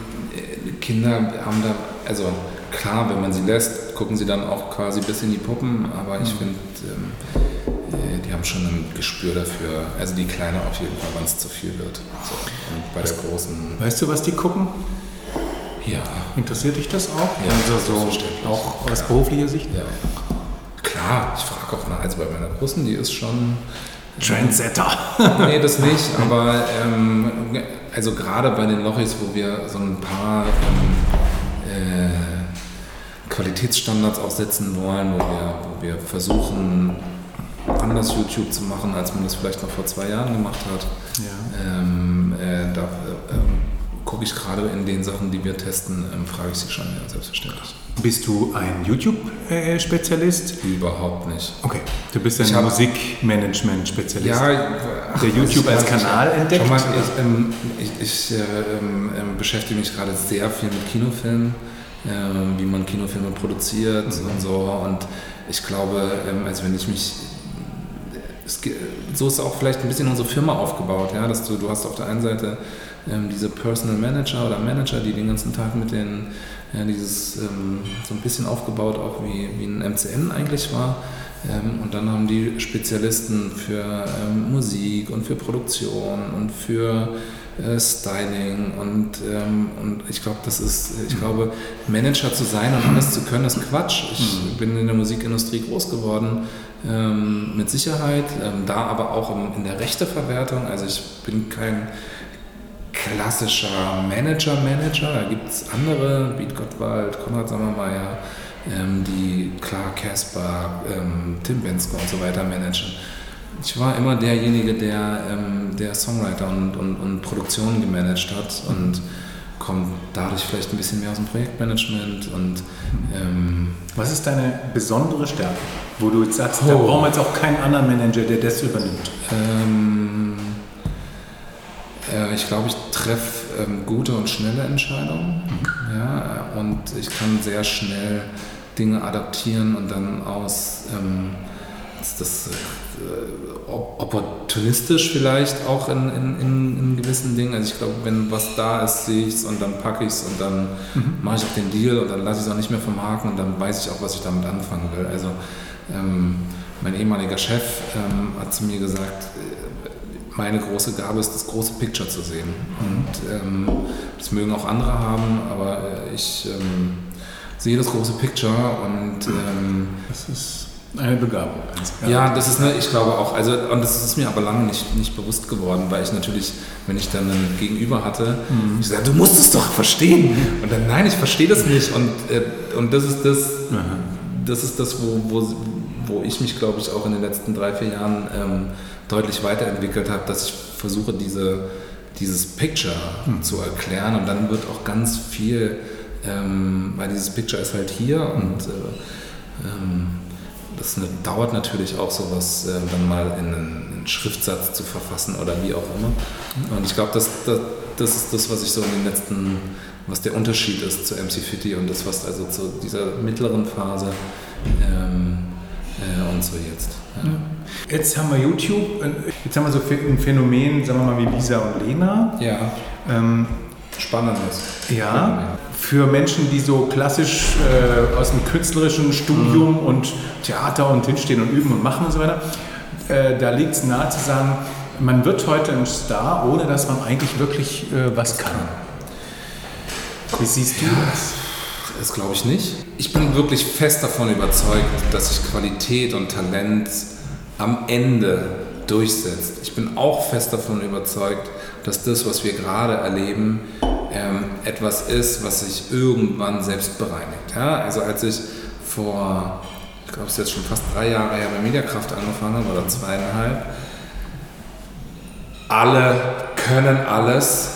Kinder haben da, also klar, wenn man sie lässt, gucken sie dann auch quasi bis in die Puppen, aber ich finde, ähm, äh, die haben schon ein Gespür dafür, also die Kleine auf jeden Fall, wann es zu viel wird. So. Und bei der Großen, Weißt du, was die gucken? ja, Interessiert dich das auch? Ja, also so auch aus beruflicher Sicht? ja. Klar, ich frage auch nach, also bei meiner Großen, die ist schon Trendsetter. <laughs> nee, das nicht, <laughs> aber ähm, also gerade bei den Lochis, wo wir so ein paar ähm, äh, Qualitätsstandards auch setzen wollen, wo wir, wo wir versuchen, anders YouTube zu machen, als man das vielleicht noch vor zwei Jahren gemacht hat, Ja. ähm, äh, da äh, ähm, gucke ich gerade in den Sachen, die wir testen, ähm, frage ich sie schon, ja, selbstverständlich. Bist du ein YouTube-Spezialist? Überhaupt nicht. Okay. Du bist ein Ich Musikmanagement-Spezialist. Ja, ach, Der YouTube ich- als Kanal entdeckt? Schau mal, ich, ähm, ich, ich äh, ähm, ähm, beschäftige mich gerade sehr viel mit Kinofilmen, ähm, wie man Kinofilme produziert Mhm. und so. Und ich glaube, ähm, also wenn ich mich es, so ist auch vielleicht ein bisschen unsere Firma aufgebaut, ja, dass du, du hast auf der einen Seite ähm, diese Personal Manager oder Manager, die den ganzen Tag mit den, ja, dieses ähm, so ein bisschen aufgebaut, auch wie, wie ein MCN eigentlich war. Ähm, und dann haben die Spezialisten für ähm, Musik und für Produktion und für äh, Styling und, ähm, und ich glaube, das ist, ich glaube, Manager zu sein und alles zu können, ist Quatsch. Ich bin in der Musikindustrie groß geworden, ähm, mit Sicherheit, ähm, da aber auch im, in der Rechteverwertung. Also ich bin kein klassischer Manager-Manager. Da gibt es andere, Beat Gottwald, Konrad Sommermeier, ähm, die klar Casper, ähm, Tim Bensko und so weiter managen. Ich war immer derjenige, der, ähm, der Songwriter und, und, und Produktionen gemanagt hat und kommt dadurch vielleicht ein bisschen mehr aus dem Projektmanagement und ähm, Was ist deine besondere Stärke, wo du jetzt sagst, da Oh. brauchen wir jetzt auch keinen anderen Manager, der das übernimmt? Ähm, äh, ich glaube, ich treffe ähm, gute und schnelle Entscheidungen. Ja, und ich kann sehr schnell Dinge adaptieren und dann aus ähm, ist das äh, op- opportunistisch vielleicht auch in, in, in, in gewissen Dingen. Also ich glaube, wenn was da ist, sehe ich es und dann packe ich es und dann mache ich auch den Deal und dann lasse ich es auch nicht mehr vom Haken und dann weiß ich auch, was ich damit anfangen will. Also ähm, mein ehemaliger Chef ähm, hat zu mir gesagt, äh, meine große Gabe ist, das große Picture zu sehen. Und ähm, das mögen auch andere haben, aber äh, ich ähm, sehe das große Picture und ähm, Das ist eine Begabung. ja, das ist eine, ich glaube auch, also und das ist mir aber lange nicht, nicht bewusst geworden, weil ich natürlich, wenn ich dann ein Gegenüber hatte, ich sagte, du musst es doch verstehen. Und dann, nein, ich verstehe das nicht. Und, äh, und das ist das, das ist das, wo, wo, wo ich mich, glaube ich, auch in den letzten drei, vier Jahren ähm, deutlich weiterentwickelt habe, dass ich versuche, diese, dieses Picture zu erklären und dann wird auch ganz viel, ähm, weil dieses Picture ist halt hier und äh, ähm, das ne, dauert natürlich auch sowas, äh, dann mal in einen, einen Schriftsatz zu verfassen oder wie auch immer. Und ich glaube, das, das, das ist das, was ich so in den letzten, was der Unterschied ist zu MC Fitty und das, was also zu dieser mittleren Phase ähm, äh, und so jetzt. Ja. Jetzt haben wir YouTube, äh, jetzt haben wir so ein Phänomen, sagen wir mal, wie Lisa und Lena. Ja, Ähm, spannendes. ja, für Menschen, die so klassisch äh, aus dem künstlerischen Studium und Theater und hinstehen und üben und machen und so weiter, äh, da liegt es nahe zu sagen, man wird heute ein Star, ohne dass man eigentlich wirklich äh, was kann. Wie siehst du das? Das glaube ich nicht. Ich bin wirklich fest davon überzeugt, dass sich Qualität und Talent am Ende durchsetzt. Ich bin auch fest davon überzeugt, dass das, was wir gerade erleben, ähm, etwas ist, was sich irgendwann selbst bereinigt. Ja? Also als ich vor, ich glaube es ist jetzt schon fast drei Jahre her bei Mediakraft angefangen habe, oder zweieinhalb, alle können alles,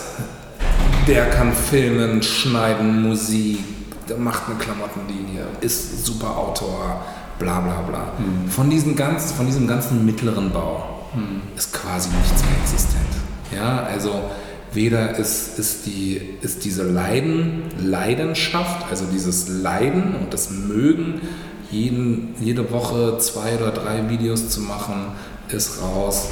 der kann filmen, schneiden, Musik, der macht eine Klamottenlinie, ist super Autor, bla bla bla. Von, diesen ganz, von diesem ganzen mittleren Bau ist quasi nichts mehr existent. Ja, also weder ist, ist, die, ist diese Leiden, Leidenschaft, also dieses Leiden und das Mögen jeden, jede Woche zwei oder drei Videos zu machen, ist raus.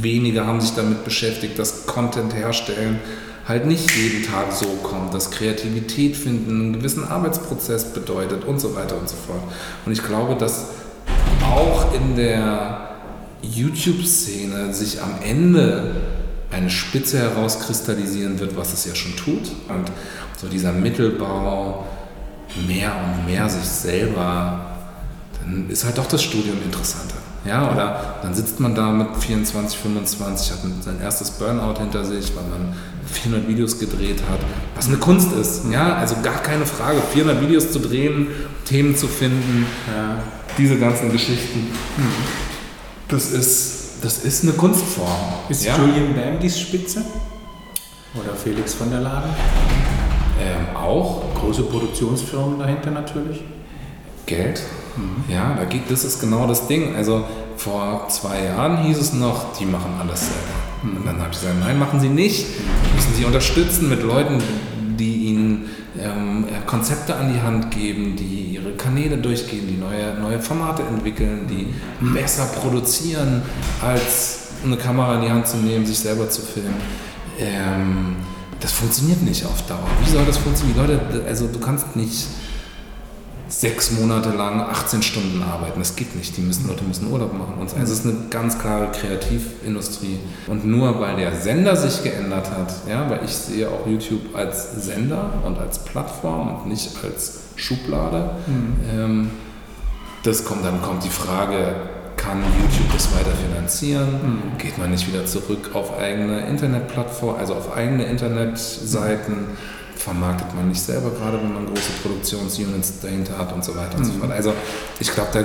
Wenige haben sich damit beschäftigt, dass Content herstellen halt nicht jeden Tag so kommt, dass Kreativität finden einen gewissen Arbeitsprozess bedeutet und so weiter und so fort. Und ich glaube, dass auch in der YouTube-Szene sich am Ende eine Spitze herauskristallisieren wird, was es ja schon tut. Und so dieser Mittelbau, mehr und mehr sich selber, dann ist halt doch das Studium interessanter. Ja, oder dann sitzt man da mit 24, 25, hat sein erstes Burnout hinter sich, weil man 400 Videos gedreht hat, was eine Kunst ist. Ja, also gar keine Frage, 400 Videos zu drehen, Themen zu finden, ja. diese ganzen Geschichten. Das ist, das ist eine Kunstform. Ist ja? Julian Bam die Spitze? Oder Felix von der Laden? Ähm, auch. Große Produktionsfirmen dahinter natürlich. Geld. Mhm. Ja, da geht, das ist genau das Ding. Also vor zwei Jahren hieß es noch, die machen alles selber. Mhm. Und dann habe ich gesagt, nein, machen sie nicht. Müssen sie unterstützen mit Leuten, die ihnen ähm, Konzepte an die Hand geben, die ihre Kanäle durchgehen, die neue, neue Formate entwickeln, die besser produzieren, als eine Kamera in die Hand zu nehmen, sich selber zu filmen. Ähm, das funktioniert nicht auf Dauer. Wie soll das funktionieren? Leute, also du kannst nicht sechs Monate lang 18 Stunden arbeiten. Das geht nicht. Die müssen, Leute müssen Urlaub machen. Und also es ist eine ganz klare Kreativindustrie. Und nur weil der Sender sich geändert hat, ja, weil ich sehe auch YouTube als Sender und als Plattform und nicht als Schublade, mhm. ähm, das kommt, dann kommt die Frage, kann YouTube das weiter finanzieren? Mhm. Geht man nicht wieder zurück auf eigene Internetplattformen, also auf eigene Internetseiten? Mhm vermarktet man nicht selber, gerade wenn man große Produktionsunits dahinter hat und so weiter und so mhm. fort. Also ich glaube, da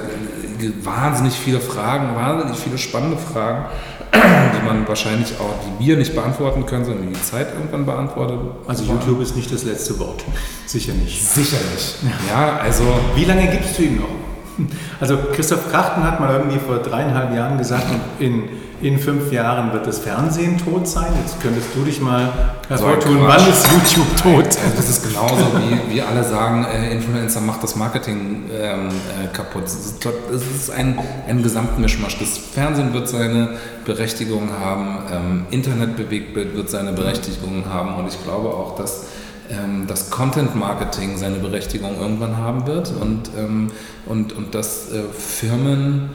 wahnsinnig viele Fragen, wahnsinnig viele spannende Fragen, <clears throat> die man wahrscheinlich auch, die wir nicht beantworten können, sondern die die Zeit irgendwann beantwortet. Also YouTube ist nicht das letzte Wort. Sicher nicht. Sicher nicht. Ja, also. Wie lange gibst du ihm noch? <laughs> Also Christoph Krachten hat mal irgendwie vor dreieinhalb Jahren gesagt, in, in fünf Jahren wird das Fernsehen tot sein. Jetzt könntest du dich mal hervortun, so wann ist YouTube tot? Also das ist genauso wie, wie alle sagen, äh, Influencer macht das Marketing ähm, äh, kaputt. Das ist, das ist ein, ein Gesamtmischmasch. Das Fernsehen wird seine Berechtigung haben, ähm, Internetbewegtbild wird seine Berechtigung haben und ich glaube auch, dass ähm, das Content Marketing seine Berechtigung irgendwann haben wird und, ähm, und, und dass äh, Firmen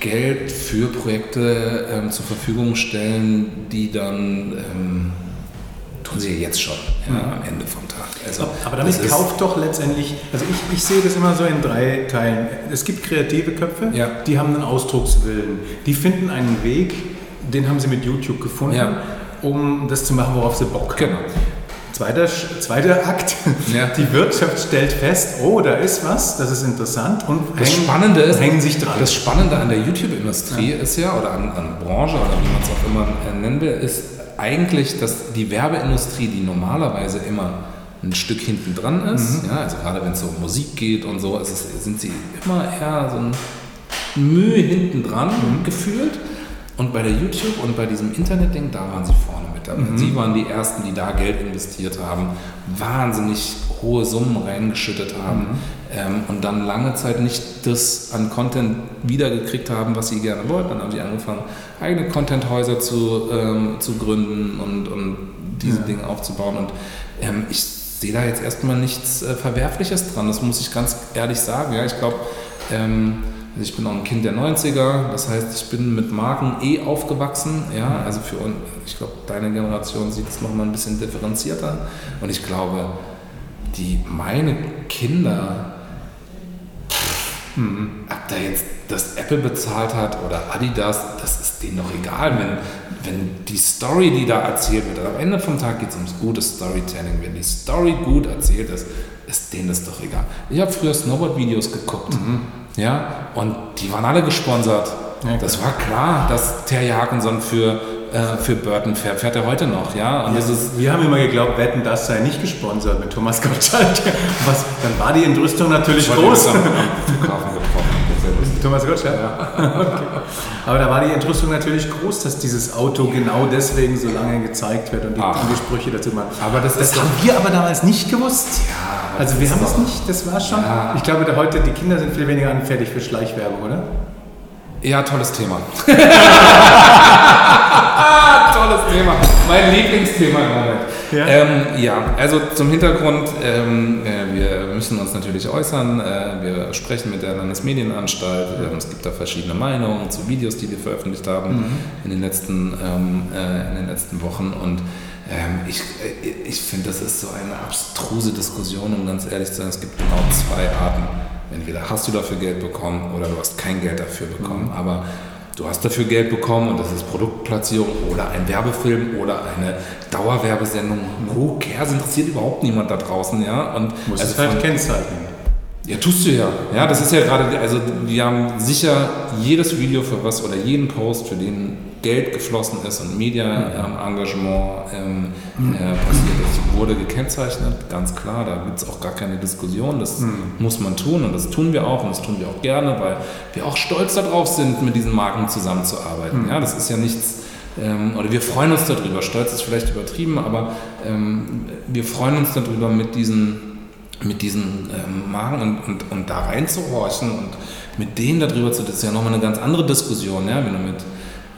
Geld für Projekte ähm, zur Verfügung stellen, die dann ähm, tun sie ja jetzt schon ja, mhm. am Ende vom Tag. Also, aber damit kauft doch letztendlich, also ich, ich sehe das immer so in drei Teilen. Es gibt kreative Köpfe, ja. die haben einen Ausdruckswillen, die finden einen Weg, den haben sie mit YouTube gefunden. Ja um das zu machen, worauf sie Bock haben. Genau. Zweiter, zweiter Akt, ja. <laughs> die Wirtschaft stellt fest, oh, da ist was, das ist interessant und das hängen, Spannende ist, hängen sich dran. Das Spannende an der YouTube-Industrie ja. ist ja, oder an, an Branche, oder wie man es auch immer nennen will, ist eigentlich, dass die Werbeindustrie, die normalerweise immer ein Stück hinten dran ist, mhm. ja, also gerade wenn es um Musik geht und so, es, sind sie immer eher so ein Mühe hinten dran mhm. gefühlt. Und bei der YouTube und bei diesem Internet-Ding, da waren sie vorne mit dabei. Mhm. Sie waren die Ersten, die da Geld investiert haben, wahnsinnig hohe Summen reingeschüttet haben mhm. ähm, und dann lange Zeit nicht das an Content wiedergekriegt haben, was sie gerne wollten. Dann haben sie angefangen, eigene Content-Häuser zu, ähm, zu gründen und, und diese ja. Dinge aufzubauen. Und ähm, ich sehe da jetzt erstmal nichts äh, Verwerfliches dran, das muss ich ganz ehrlich sagen. Ja, ich glaube, ähm, also ich bin auch ein Kind der 90er, das heißt, ich bin mit Marken eh aufgewachsen. Ja? Also für uns, ich glaube, deine Generation sieht es nochmal ein bisschen differenzierter. Und ich glaube, die meine Kinder, hm, ob da jetzt das Apple bezahlt hat oder Adidas, das ist denen doch egal, wenn, wenn die Story, die da erzählt wird, am Ende vom Tag geht es ums gute Storytelling. Wenn die Story gut erzählt ist, ist denen das doch egal. Ich habe früher Snowboard-Videos geguckt. Mhm. Ja, und die waren alle gesponsert. Ja, das war klar, dass Terry Hakenson für, äh, für Burton fährt. Fährt er heute noch, ja? Und ja, ist, wir haben immer geglaubt, Wetten, das sei nicht gesponsert mit Thomas Gottschalk. <laughs> Was, dann war die Entrüstung natürlich groß. Am, Flughafen getroffen. Thomas Gottschalk? Ja. <laughs> okay. Aber da war die Entrüstung natürlich groß, dass dieses Auto genau deswegen so lange gezeigt wird und die, die Sprüche dazu machen. Aber das, das haben wir aber damals nicht gewusst. Ja, Also wir haben es nicht, das war schon. Ja. Ich glaube, heute die Kinder sind viel weniger anfällig für Schleichwerbung, oder? Ja, tolles Thema. <laughs> tolles Thema. Mein Lieblingsthema gerade. Ja. Ähm, ja, also zum Hintergrund, ähm, äh, wir müssen uns natürlich äußern. Äh, wir sprechen mit der Landesmedienanstalt. Ähm, es gibt da verschiedene Meinungen zu Videos, die wir veröffentlicht haben mhm. in, den letzten, ähm, äh, in den letzten Wochen. Und ähm, ich, äh, ich finde, das ist so eine abstruse Diskussion, um ganz ehrlich zu sein. Es gibt genau zwei Arten. Entweder hast du dafür Geld bekommen oder du hast kein Geld dafür bekommen. Mhm. Aber du hast dafür Geld bekommen und das ist Produktplatzierung oder ein Werbefilm oder eine Dauerwerbesendung. Who cares? Interessiert überhaupt niemand da draußen, ja? Und Muss also es halt kennzeichnen. Ja, tust du ja. Ja, das ist ja gerade, also wir haben sicher jedes Video für was oder jeden Post, für den Geld geflossen ist und Media-Engagement ähm, ähm, äh, passiert ist, wurde gekennzeichnet, ganz klar, da gibt es auch gar keine Diskussion, das mhm. muss man tun und das tun wir auch und das tun wir auch gerne, weil wir auch stolz darauf sind, mit diesen Marken zusammenzuarbeiten. Mhm. Ja, das ist ja nichts, ähm, oder wir freuen uns darüber, stolz ist vielleicht übertrieben, aber ähm, wir freuen uns darüber, mit diesen mit diesen ähm, Marken und, und, und da reinzuhorchen und mit denen darüber zu, das ist ja nochmal eine ganz andere Diskussion, ja, wenn du mit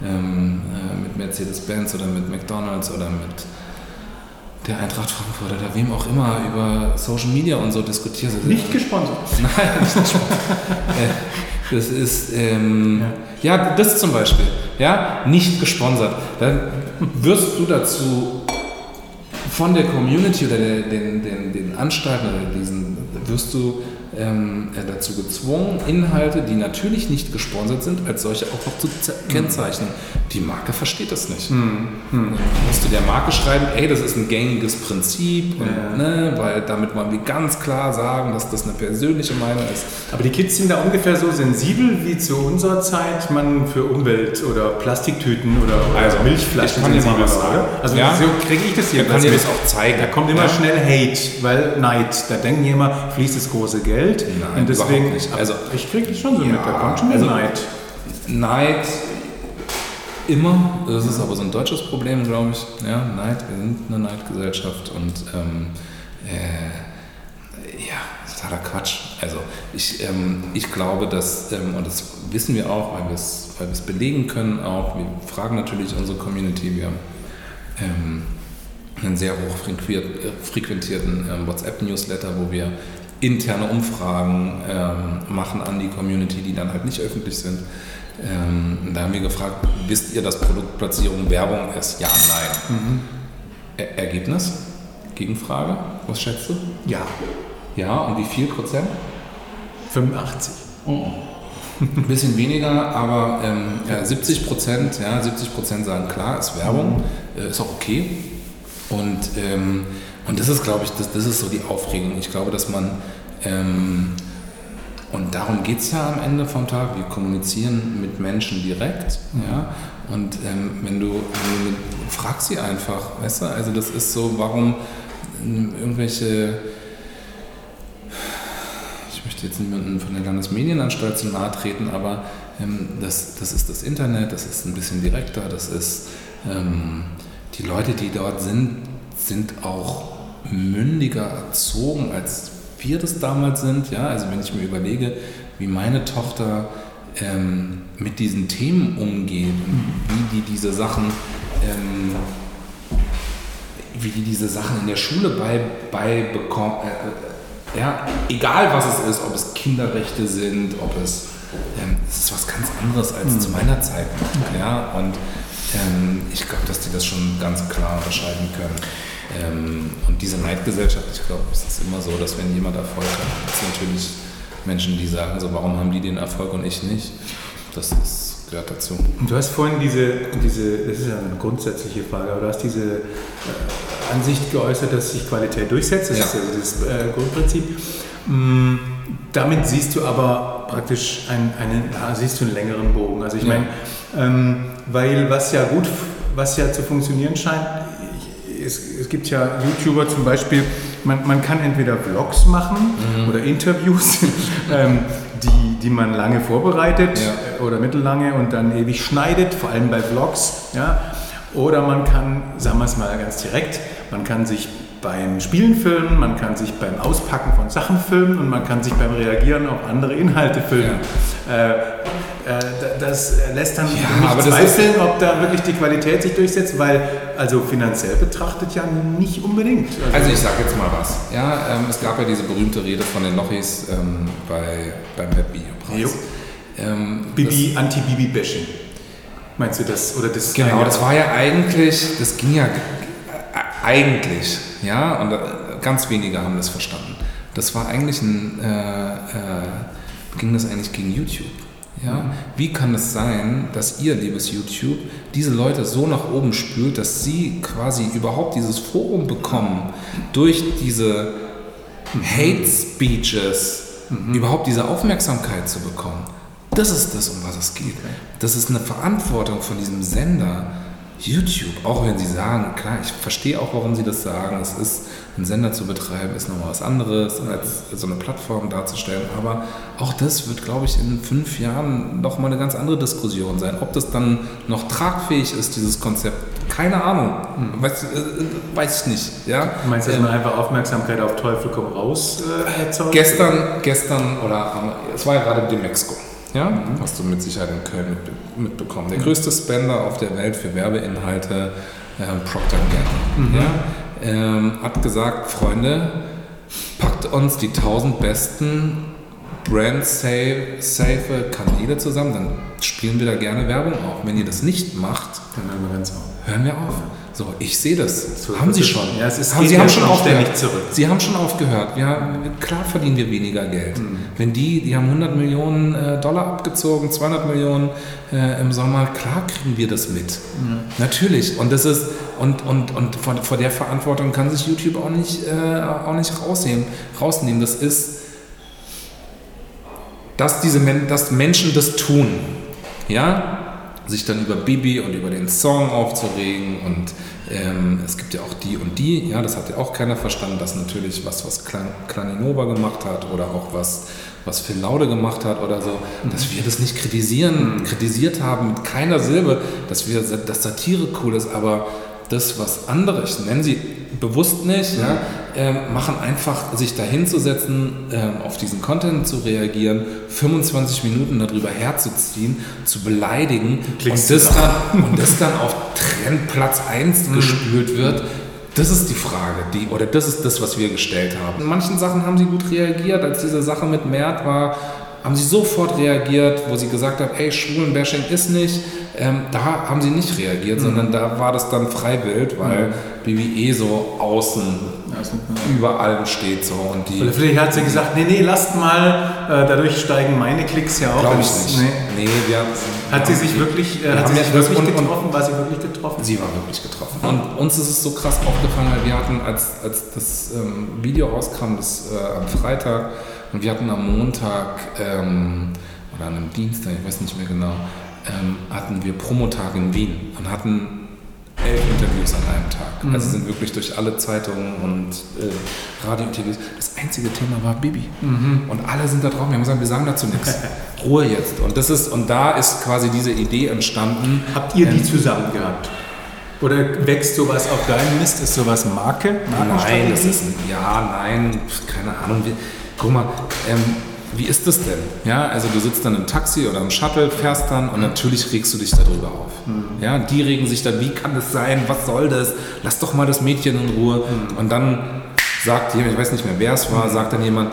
ähm, äh, mit Mercedes-Benz oder mit McDonalds oder mit der Eintracht Frankfurt oder wem auch immer über Social Media und so diskutiert. Nicht gesponsert. <laughs> Nein, nicht gesponsert. Äh, das ist, ähm, ja. ja. das zum Beispiel, ja, nicht gesponsert. Dann wirst du dazu von der Community oder den, den, den Anstalten oder diesen, wirst du ähm, dazu gezwungen, Inhalte, die natürlich nicht gesponsert sind, als solche auch noch zu kennzeichnen. Die Marke versteht das nicht. Mhm. Dann musst du der Marke schreiben, ey, das ist ein gängiges Prinzip, und, ja. ne, weil damit wollen wir ganz klar sagen, dass das eine persönliche Meinung ist. Aber die Kids sind da ungefähr so sensibel wie zu unserer Zeit man für Umwelt oder Plastiktüten oder, also, Milchflaschen sensibel war. Also ja. so kriege ich das hier. Kann dir das auch zeigen. Da kommt immer ja. schnell Hate, weil Neid. Da denken die immer, fließt das große Geld. Nein, und deswegen, nicht. Also ich kriege das schon so ja, mit, da kommt schon also, Neid. Neid immer, das ist aber so ein deutsches Problem, glaube ich. Ja, Neid, wir sind eine Neidgesellschaft und ähm, äh, ja, totaler Quatsch. Also ich, ähm, ich glaube, dass, ähm, und das wissen wir auch, weil wir es weil belegen können auch, wir fragen natürlich unsere Community, wir haben ähm, einen sehr hoch frequentierten ähm, WhatsApp-Newsletter, wo wir interne Umfragen ähm, machen an die Community, die dann halt nicht öffentlich sind. Ähm, da haben wir gefragt, wisst ihr, dass Produktplatzierung Werbung ist? Ja, nein. Mhm. Er Ergebnis? Gegenfrage? Was schätzt du? Ja. Ja, und wie viel Prozent? 85. Oh. Ein bisschen weniger, aber ähm, ja, 70 Prozent, ja, 70 Prozent sagen klar, ist Werbung, mhm. äh, ist auch okay. Und ähm, und das ist, glaube ich, das, das ist so die Aufregung. Ich glaube, dass man, ähm, und darum geht es ja am Ende vom Tag, wir kommunizieren mit Menschen direkt. Mhm. Ja? Und ähm, wenn du, du frag sie einfach, weißt du, also das ist so, warum ähm, irgendwelche, ich möchte jetzt niemanden von der Landesmedienanstalt zu nahe treten, aber ähm, das, das ist das Internet, das ist ein bisschen direkter, das ist, ähm, die Leute, die dort sind, sind auch mündiger erzogen, als wir das damals sind. Ja? Also wenn ich mir überlege, wie meine Tochter ähm, mit diesen Themen umgeht und wie die diese Sachen, ähm, wie die diese Sachen in der Schule bei, beibekommen, äh, äh, ja, egal was es ist, ob es Kinderrechte sind, ob es, ähm, es ist was ganz anderes als mhm. zu meiner Zeit. Ja? Und ähm, ich glaube, dass die das schon ganz klar unterscheiden können. Ähm, und diese Neidgesellschaft, ich glaube, es ist immer so, dass wenn jemand Erfolg hat, gibt es natürlich Menschen, die sagen, so, warum haben die den Erfolg und ich nicht? Das ist, gehört dazu. Du hast vorhin diese, diese, das ist ja eine grundsätzliche Frage, aber du hast diese äh, Ansicht geäußert, dass sich Qualität durchsetzt. Das ja. ist ja das äh, Grundprinzip. Mm, damit siehst du aber praktisch ein, einen, siehst du einen längeren Bogen. Also ich ja. meine, ähm, weil was ja gut, was ja zu funktionieren scheint, es, es, gibt ja YouTuber zum Beispiel, man, man kann entweder Vlogs machen mhm. oder Interviews, <laughs> ähm, die, die man lange vorbereitet ja. Äh, oder mittellange und dann ewig schneidet, vor allem bei Vlogs. Ja? Oder man kann, sagen wir es mal ganz direkt, Man kann sich beim Spielen filmen, man kann sich beim Auspacken von Sachen filmen und man kann sich beim Reagieren auf andere Inhalte filmen. Ja. Äh, äh, das lässt dann ja, aber zweifeln, ob da wirklich die Qualität sich durchsetzt, weil also finanziell betrachtet ja nicht unbedingt. Also, also ich sage jetzt mal was. Ja, ähm, es gab ja diese berühmte Rede von den Lochis ähm, bei, beim Webvideopreis. Ähm, Bibi, Anti-Bibi-Bashing. Meinst du das? Oder das genau, das war ja eigentlich, das ging ja eigentlich, ja, und äh, ganz wenige haben das verstanden. Das war eigentlich ein, äh, äh, ging das eigentlich gegen YouTube. Ja? Wie kann es sein, dass ihr, liebes YouTube, diese Leute so nach oben spült, dass sie quasi überhaupt dieses Forum bekommen, durch diese Hate Speeches mhm. überhaupt diese Aufmerksamkeit zu bekommen? Das ist das, um was es geht. Das ist eine Verantwortung von diesem Sender, YouTube, auch wenn Sie sagen, klar, ich verstehe auch, warum Sie das sagen, es ist, einen Sender zu betreiben, ist nochmal was anderes, als so eine Plattform darzustellen, aber auch das wird, glaube ich, in fünf Jahren nochmal eine ganz andere Diskussion sein. Ob das dann noch tragfähig ist, dieses Konzept, keine Ahnung, hm. weiß, äh, weiß ich nicht. Ja? Du meinst, dass ähm, man einfach Aufmerksamkeit auf Teufel komm raus äh, erzeugt? Gestern, gestern, oder es war ja gerade in Mexiko. Ja, mhm. hast du mit Sicherheit in Köln mitbekommen. Der größte Spender auf der Welt für Werbeinhalte, äh, Procter Gamble, mhm. ja, ähm, hat gesagt, Freunde, packt uns die 1000 besten brand-safe Kanäle zusammen, dann spielen wir da gerne Werbung auf. Wenn ihr das nicht macht, dann hören wir auf. Hören wir auf. So, ich sehe das. So, haben Sie schon. Ja, es ist, haben, Sie haben schon aufgehört. Zurück. Sie haben schon aufgehört. Ja, klar verdienen wir weniger Geld. Mhm. Wenn die, die haben 100 Millionen äh, Dollar abgezogen, 200 Millionen äh, im Sommer, klar kriegen wir das mit. Mhm. Natürlich. Und das ist und und und vor, vor der Verantwortung kann sich YouTube auch nicht äh, auch nicht rausnehmen. Rausnehmen. Das ist, dass diese dass Menschen das tun. Ja, sich dann über Bibi und über den Song aufzuregen und ähm, es gibt ja auch die und die, ja, das hat ja auch keiner verstanden, dass natürlich was, was Klaninova gemacht hat oder auch was, was Phil Laude gemacht hat oder so, dass wir das nicht kritisieren, mhm. kritisiert haben mit keiner Silbe, dass wir, dass Satire cool ist, aber das, was andere, ich nenne sie bewusst nicht, ja, äh, machen einfach, sich dahinzusetzen, äh, auf diesen Content zu reagieren, 25 Minuten darüber herzuziehen, zu beleidigen und das, dann, und das dann auf Trendplatz 1 mhm. gespült wird. Das ist die Frage, die, oder das ist das, was wir gestellt haben. In manchen Sachen haben sie gut reagiert, als diese Sache mit Mert war, haben sie sofort reagiert, wo sie gesagt haben, ey, Schwulenbashing ist nicht. Ähm, da haben sie nicht reagiert, mhm. sondern da war das dann freiwillig, weil mhm. BBE so außen über allem steht. So, und die, Vielleicht hat sie gesagt, nee, nee, lasst mal, äh, dadurch steigen meine Klicks ja auch. Glaube ich nicht. Nee. nee wir, hat sie sich wirklich, äh, hat sie sich wirklich und, getroffen? War sie wirklich getroffen? Sie war wirklich getroffen. Und uns ist es so krass aufgefallen, weil wir hatten, als, als das ähm, Video rauskam, das äh, am Freitag, und wir hatten am Montag ähm, oder an einem Dienstag, ich weiß nicht mehr genau, ähm, hatten wir Promotag in Wien und hatten elf Interviews an einem Tag. Mhm. Also sind wirklich durch alle Zeitungen und äh, Radiointerviews. Das einzige Thema war Bibi. Mhm. Und alle sind da drauf. Wir haben gesagt, wir sagen dazu nichts. <laughs> Ruhe jetzt. Und das ist, und da ist quasi diese Idee entstanden. Habt ihr die ähm, zusammen gehabt? Oder wächst sowas auf deinem Mist? Ist sowas Marke? Nein, das ist ein, ja, nein, keine Ahnung. Guck mal, ähm, wie ist das denn? Ja, also du sitzt dann im Taxi oder im Shuttle, fährst dann und natürlich regst du dich darüber auf. Mhm. Ja, die regen sich dann, wie kann das sein? Was soll das? Lass doch mal das Mädchen in Ruhe. Mhm. Und dann sagt jemand, ich weiß nicht mehr, wer es war, mhm. sagt dann jemand,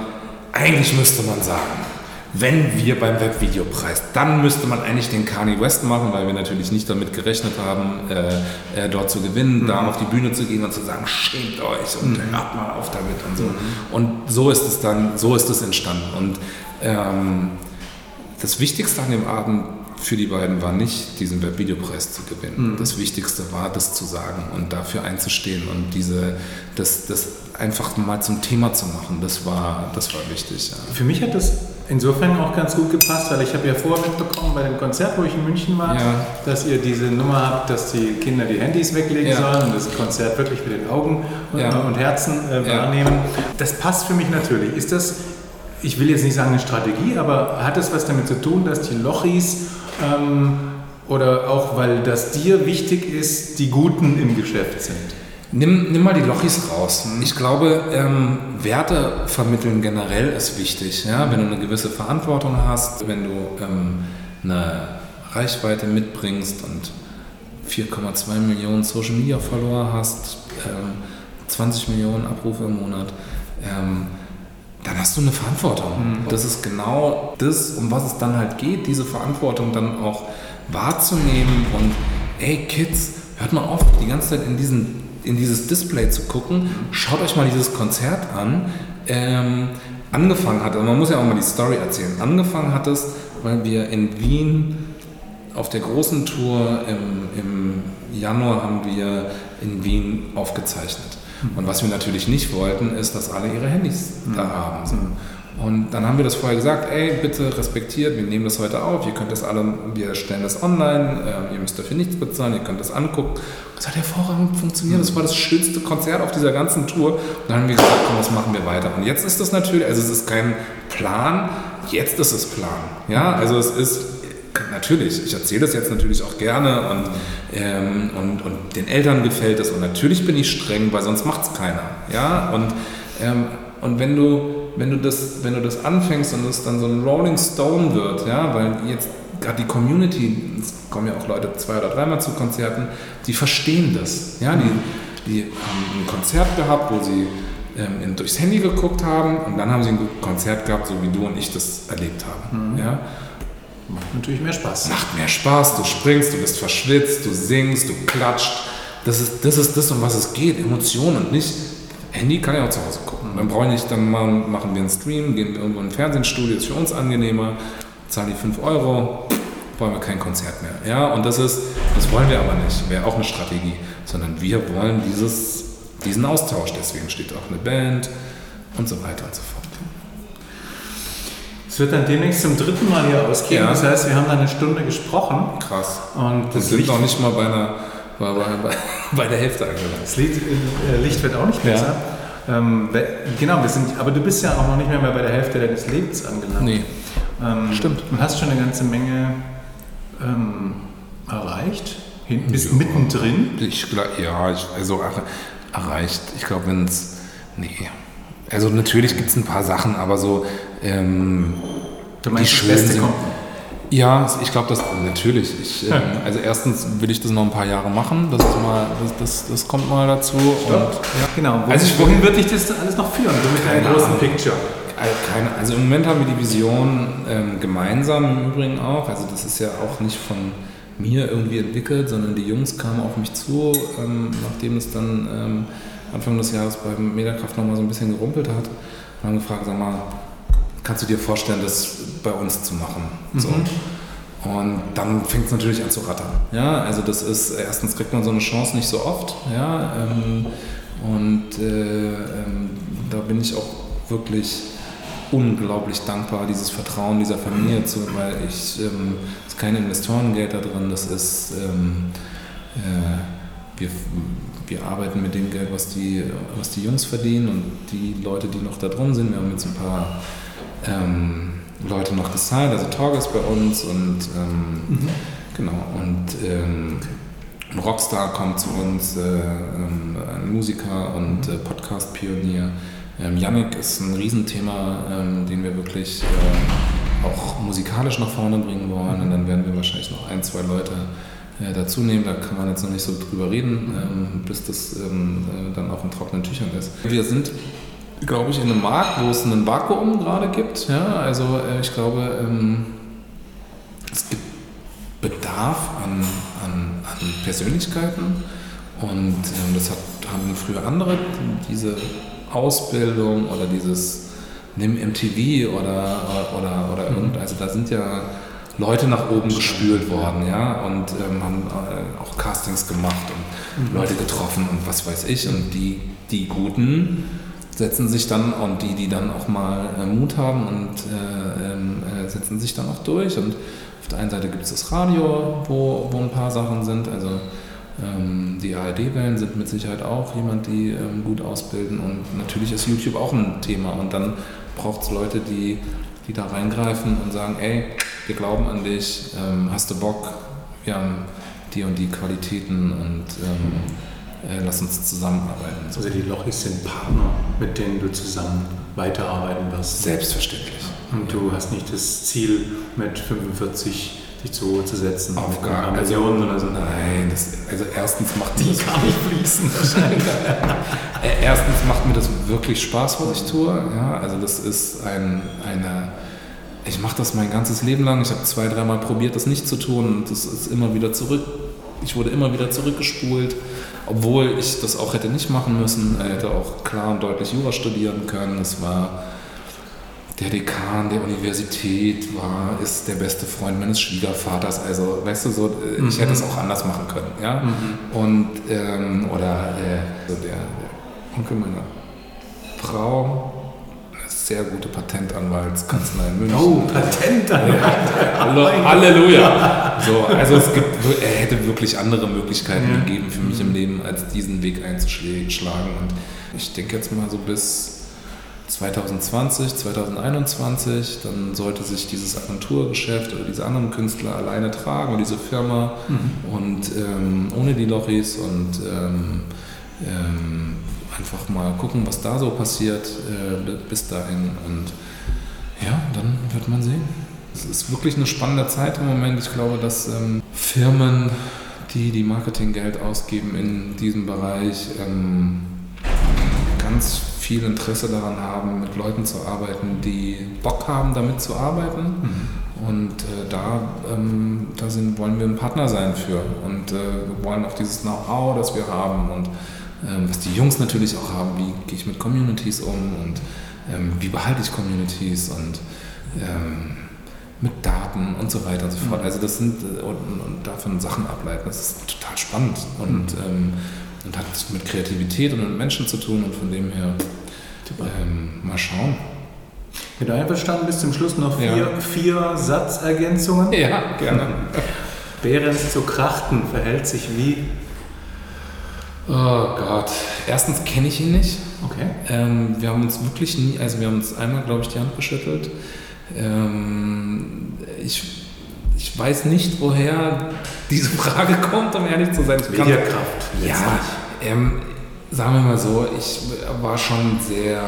eigentlich müsste man sagen, wenn wir beim Webvideopreis, dann müsste man eigentlich den Kanye West machen, weil wir natürlich nicht damit gerechnet haben, äh, äh, dort zu gewinnen, mhm. da auf die Bühne zu gehen und zu sagen, schämt euch und mhm. hört mal auf damit und so. Mhm. Und so ist es dann, so ist es entstanden. Und ähm, das Wichtigste an dem Abend für die beiden war nicht, diesen Webvideopreis zu gewinnen. Mhm. Das Wichtigste war, das zu sagen und dafür einzustehen und diese, das, das einfach mal zum Thema zu machen. Das war, das war wichtig. Ja. Für mich hat das insofern auch ganz gut gepasst, weil ich habe ja vorher mitbekommen bei dem Konzert, wo ich in München war, ja. dass ihr diese Nummer habt, dass die Kinder die Handys weglegen ja. sollen und das Konzert wirklich mit den Augen ja. und Herzen äh, wahrnehmen. Das passt für mich natürlich. Ist das, ich will jetzt nicht sagen eine Strategie, aber hat das was damit zu tun, dass die Lochis ähm, oder auch weil das dir wichtig ist, die Guten im Geschäft sind? Nimm, nimm mal die Lochis raus. Ich glaube, ähm, Werte vermitteln generell ist wichtig. Ja? Wenn du eine gewisse Verantwortung hast, wenn du ähm, eine Reichweite mitbringst und 4,2 Millionen Social Media Follower hast, ähm, 20 Millionen Abrufe im Monat, ähm, dann hast du eine Verantwortung. Mhm. Das ist genau das, um was es dann halt geht, diese Verantwortung dann auch wahrzunehmen und ey Kids, hört mal auf, die ganze Zeit in diesen in dieses Display zu gucken. Schaut euch mal dieses Konzert an. Ähm, angefangen hat, also man muss ja auch mal die Story erzählen. Angefangen hat es, weil wir in Wien auf der großen Tour im, im Januar haben wir in Wien aufgezeichnet. Und was wir natürlich nicht wollten, ist, dass alle ihre Handys da haben. So. Und dann haben wir das vorher gesagt, ey, bitte respektiert, wir nehmen das heute auf, ihr könnt das alle, wir stellen das online, äh, ihr müsst dafür nichts bezahlen, ihr könnt das angucken. Das hat hervorragend funktioniert, das war das schönste Konzert auf dieser ganzen Tour. Und dann haben wir gesagt, komm, das machen wir weiter. Und jetzt ist das natürlich, also es ist kein Plan, jetzt ist es Plan. Ja, also es ist natürlich, ich erzähle das jetzt natürlich auch gerne und, ähm, und, und den Eltern gefällt es und natürlich bin ich streng, weil sonst macht es keiner. Ja, und, ähm, und wenn du wenn du das, wenn du das anfängst und es dann so ein Rolling Stone wird, ja, weil jetzt gerade die Community, es kommen ja auch Leute zwei oder dreimal zu Konzerten, die verstehen das. Ja, die, die haben ein Konzert gehabt, wo sie ähm, durchs Handy geguckt haben und dann haben sie ein Konzert gehabt, so wie du und ich das erlebt haben. Mhm. Ja. Macht natürlich mehr Spaß. Macht mehr Spaß, du springst, du bist verschwitzt, du singst, du klatscht. Das ist, das ist das, um was es geht, Emotionen und nicht, Handy kann ja auch zu Hause gucken. Dann brauche ich nicht, dann machen wir einen Stream, gehen wir irgendwo in ein Fernsehstudio, ist für uns angenehmer, zahlen die 5 Euro, wollen wir kein Konzert mehr. Ja, und das ist, das wollen wir aber nicht, wäre auch eine Strategie, sondern wir wollen dieses, diesen Austausch, deswegen steht auch eine Band und so weiter und so fort. Es wird dann demnächst zum dritten Mal hier ausgehen. Ja. Das heißt, wir haben da eine Stunde gesprochen. Krass. Und das, das sind noch nicht mal bei, einer, bei, bei, <laughs> bei der Hälfte angelangt. Das Licht, äh, Licht wird auch nicht besser. Ja. Ähm, genau, wir sind, aber du bist ja auch noch nicht mehr bei der Hälfte deines Lebens angelangt. Nee. Ähm, Stimmt. Du hast schon eine ganze Menge ähm, erreicht. Hinten bist ja. mittendrin. Ich, ja, ich, also erreicht. Ich glaube, wenn es. Nee. Also natürlich gibt es ein paar Sachen, aber so. Ähm, du meinst, die das Beste sind, kommt ja, ich glaube, das natürlich. Ich, <laughs> ähm, also erstens will ich das noch ein paar Jahre machen. Das, mal, das, das, das kommt mal dazu. Und, ja, genau. Wohin, also ich, wohin wird dich das alles noch führen? So mit deinem großen Picture. Keine, also im Moment haben wir die Vision ähm, gemeinsam im Übrigen auch. Also das ist ja auch nicht von mir irgendwie entwickelt, sondern die Jungs kamen auf mich zu, ähm, nachdem es dann ähm, Anfang des Jahres beim Mediakraft nochmal so ein bisschen gerumpelt hat. Und haben gefragt, sag mal, kannst du dir vorstellen, das bei uns zu machen? Mhm. So. Und dann fängt es natürlich an zu rattern. Ja, also das ist, erstens kriegt man so eine Chance nicht so oft. Ja, ähm, und äh, ähm, da bin ich auch wirklich unglaublich dankbar, dieses Vertrauen dieser Familie zu, weil ich, ähm, es ist kein Investorengeld da drin, das ist, ähm, äh, wir, wir arbeiten mit dem Geld, was die, was die Jungs verdienen und die Leute, die noch da drin sind. Wir haben jetzt ein paar ähm, Leute noch gesigned, also ist bei uns und ähm, mhm. genau und ähm, ein Rockstar kommt zu uns, äh, ähm, ein Musiker und äh, Podcast-Pionier. Ähm, Yannick ist ein Riesenthema, ähm, den wir wirklich äh, auch musikalisch nach vorne bringen wollen und dann werden wir wahrscheinlich noch ein, zwei Leute äh, dazu nehmen. Da kann man jetzt noch nicht so drüber reden, ähm, bis das äh, dann auch in trockenen Tüchern ist. Wir sind glaube ich, in einem Markt, wo es einen Vakuum gerade gibt. Ja, also äh, ich glaube, ähm, es gibt Bedarf an, an, an Persönlichkeiten und ähm, das hat, haben früher andere, diese Ausbildung oder dieses Nimm MTV oder, oder, oder mhm. irgend, also da sind ja Leute nach oben gespült worden, ja, und ähm, haben äh, auch Castings gemacht und mhm. Leute getroffen und was weiß ich und die, die Guten setzen sich dann und die, die dann auch mal äh, Mut haben und äh, ähm, äh, setzen sich dann auch durch. Und auf der einen Seite gibt es das Radio, wo, wo ein paar Sachen sind. Also ähm, die ARD-Wellen sind mit Sicherheit auch jemand, die ähm, gut ausbilden. Und natürlich ist YouTube auch ein Thema. Und dann braucht es Leute, die, die da reingreifen und sagen, ey, wir glauben an dich, hast du Bock, wir haben die und die Qualitäten und äh, lass uns zusammenarbeiten. Also die Lochis sind Partner, mit denen du zusammen weiterarbeiten wirst. Selbstverständlich. Und du hast nicht das Ziel, mit 45 dich zur Ruhe zu setzen. Auf gar einer also, oder so. Nein, das, also erstens macht mir das, <laughs> gar nicht fließen <laughs> wahrscheinlich. äh, erstens macht mir das wirklich Spaß, was ich tue. Ja, also das ist ein, eine, ich mache das mein ganzes Leben lang. Ich habe zwei, dreimal probiert, das nicht zu tun und das ist immer wieder zurück. Ich wurde immer wieder zurückgespult, obwohl ich das auch hätte nicht machen müssen. Er hätte auch klar und deutlich Jura studieren können. Es war der Dekan der Universität war, ist der beste Freund meines Schwiegervaters. Also, weißt du, so, äh, ich hätte es auch anders machen können. Ja? Und, ähm, oder äh, so der, der Onkel meiner Frau, sehr gute Patentanwaltskanzlei in München. Oh, Patent dann. <laughs> Hallo, Halleluja! So, also es gibt, er hätte wirklich andere Möglichkeiten Ja. gegeben für mich im Leben, als diesen Weg einzuschlagen. Und ich denke jetzt mal so bis 2020, 2021, dann sollte sich dieses Agenturgeschäft oder diese anderen Künstler alleine tragen und diese Firma und ähm, ohne die Lochis und ähm, ähm, einfach mal gucken, was da so passiert äh, bis dahin und ja, dann wird man sehen. Es ist wirklich eine spannende Zeit im Moment. Ich glaube, dass ähm, Firmen, die die Marketinggeld ausgeben in diesem Bereich, ähm, ganz viel Interesse daran haben, mit Leuten zu arbeiten, die Bock haben, damit zu arbeiten. Und äh, da, ähm, da sind, wollen wir ein Partner sein für. Und äh, wir wollen auch dieses Know-how, das wir haben und was die Jungs natürlich auch haben, wie gehe ich mit Communities um und ähm, wie behalte ich Communities und ähm, mit Daten und so weiter und so fort. Also das sind äh, und, und davon Sachen ableiten, das ist total spannend und, ähm, und hat mit Kreativität und mit Menschen zu tun und von dem her ähm, mal schauen. Du einverstanden bist, zum Schluss noch vier, Ja. vier Satzergänzungen. Ja, gerne. Behrens zu Krachten verhält sich wie. Oh Gott. Erstens kenne ich ihn nicht. Okay. Ähm, wir haben uns wirklich nie, also wir haben uns einmal, glaube ich, die Hand geschüttelt. Ähm, ich, ich weiß nicht, woher diese Frage <laughs> kommt, um ehrlich zu sein. Ich kann- Mediakraft. Ja, ähm, sagen wir mal so, ich war schon sehr.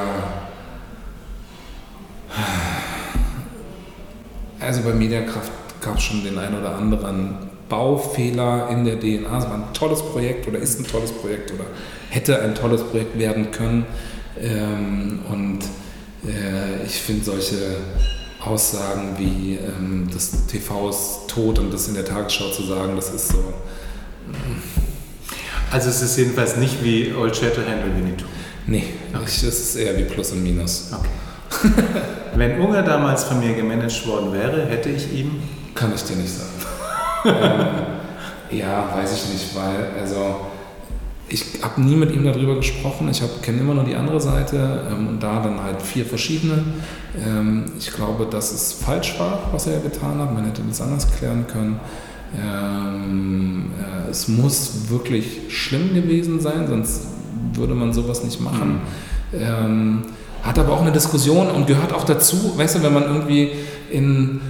Also bei Mediakraft gab es schon den einen oder anderen Baufehler in der DNA. Es war ein tolles Projekt oder ist ein tolles Projekt oder hätte ein tolles Projekt werden können. Ähm, und äh, ich finde solche Aussagen wie ähm, das TV ist tot und das in der Tagesschau zu sagen, das ist so. Also es ist jedenfalls nicht wie Old Shatterhand und Winnetou. Nee, ich, das ist eher wie Plus und Minus. Okay. <laughs> Wenn Unger damals von mir gemanagt worden wäre, hätte ich ihm. Kann ich dir nicht sagen. Ähm, ja, weiß ich nicht, weil, also, ich habe nie mit ihm darüber gesprochen. Ich kenne immer nur die andere Seite ähm, und da dann halt vier verschiedene. Ähm, ich glaube, dass es falsch war, was er getan hat. Man hätte das anders klären können. Ähm, äh, es muss wirklich schlimm gewesen sein, sonst würde man sowas nicht machen. Ähm, hat aber auch eine Diskussion und gehört auch dazu, weißt du, wenn man irgendwie in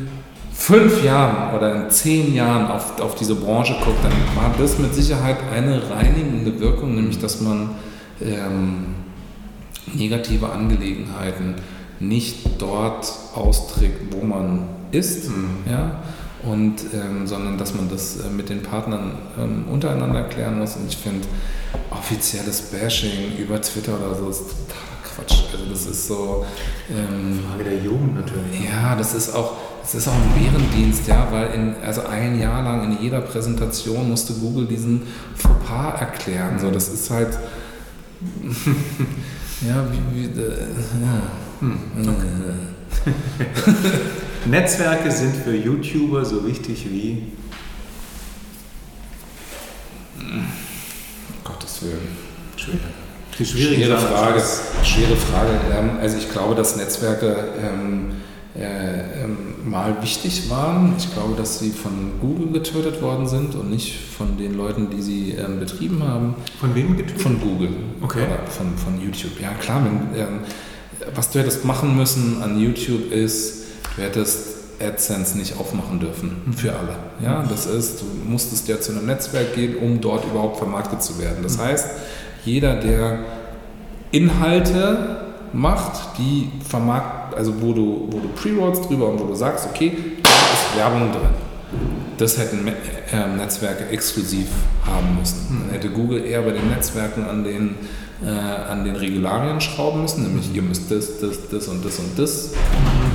fünf Jahren oder in zehn Jahren auf, auf diese Branche guckt, dann war das mit Sicherheit eine reinigende Wirkung, nämlich dass man ähm, negative Angelegenheiten nicht dort austrägt, wo man ist, ja, und, ähm, sondern dass man das äh, mit den Partnern ähm, untereinander klären muss. Und ich finde, offizielles Bashing über Twitter oder so ist totaler Quatsch. Also das ist so... Ähm, Frage der Jugend natürlich. ja, das ist auch, das ist auch ein Bärendienst, ja, weil in, also ein Jahr lang in jeder Präsentation musste Google diesen Fauxpas erklären. So, das ist halt. <laughs> ja, wie. wie äh, ja. <laughs> Netzwerke sind für YouTuber so wichtig wie. Gottes Willen. Schwer. Die schwierige Schwere Sache. Frage. Schwere Frage. Ähm, Also ich glaube, dass Netzwerke ähm, äh, ähm, mal wichtig waren. Ich glaube, dass sie von Google getötet worden sind und nicht von den Leuten, die sie ähm, betrieben haben. Von wem getötet? Von Google. Okay. Oder von, von YouTube. Ja, klar. Wenn, ähm, was du hättest machen müssen an YouTube ist, du hättest AdSense nicht aufmachen dürfen für alle. Ja, das ist, du musstest ja zu einem Netzwerk gehen, um dort überhaupt vermarktet zu werden. Das heißt, jeder, der Inhalte macht, die vermarktet, also wo du, wo du Pre-Rolls drüber und wo du sagst, okay, da ist Werbung drin. Das hätten äh, Netzwerke exklusiv haben müssen. Dann hätte Google eher bei den Netzwerken an den äh, an den Regularien schrauben müssen, nämlich ihr müsst das, das, das und das und das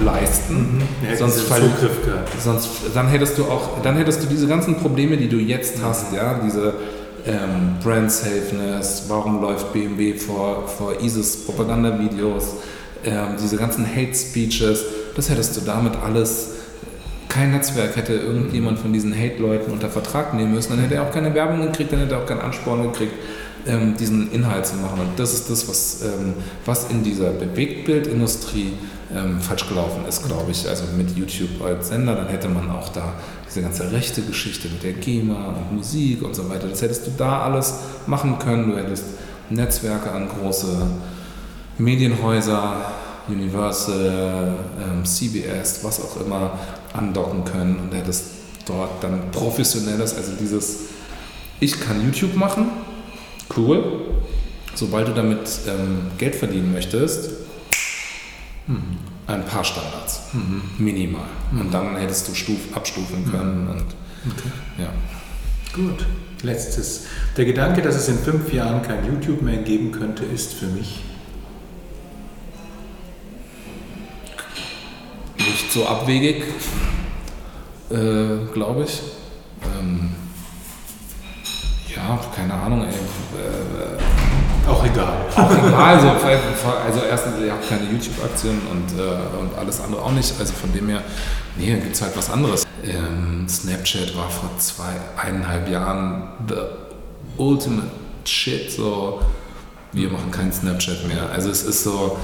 leisten. Ja, sonst, fall, Zugriff gehabt. sonst dann hättest du auch, dann hättest du diese ganzen Probleme, die du jetzt hast, ja, diese ähm, Brand Safeness, warum läuft BMW vor, vor ISIS Propagandavideos, ähm, diese ganzen Hate Speeches, das hättest du damit alles kein Netzwerk hätte irgendjemand von diesen Hate-Leuten unter Vertrag nehmen müssen, dann hätte er auch keine Werbung gekriegt, dann hätte er auch keinen Ansporn gekriegt, ähm, diesen Inhalt zu machen. Und das ist das, was, ähm, was in dieser Bewegtbildindustrie ähm, falsch gelaufen ist, glaube ich. Also mit YouTube als Sender, dann hätte man auch da diese ganze rechte Geschichte mit der GEMA und Musik und so weiter, das hättest du da alles machen können. Du hättest Netzwerke an große Medienhäuser, Universal, ähm, CBS, was auch immer, andocken können und hättest dort dann professionelles, also dieses, ich kann YouTube machen, cool. Sobald du damit ähm, Geld verdienen möchtest, ein paar Standards, minimal. Und dann hättest du Stuf, abstufen können. Und, ja. Gut. Letztes. Der Gedanke, dass es in fünf Jahren kein YouTube mehr geben könnte, ist für mich so abwegig, äh, glaube ich. Ähm, ja, keine Ahnung, ey. Äh, auch egal. auch egal. So, also erstens, ihr habt keine YouTube-Aktien und, äh, und alles andere auch nicht. Also von dem her, nee, gibt es halt was anderes. Ähm, Snapchat war vor zwei, eineinhalb Jahren the ultimate shit. So, wir machen keinen Snapchat mehr. Also es ist so,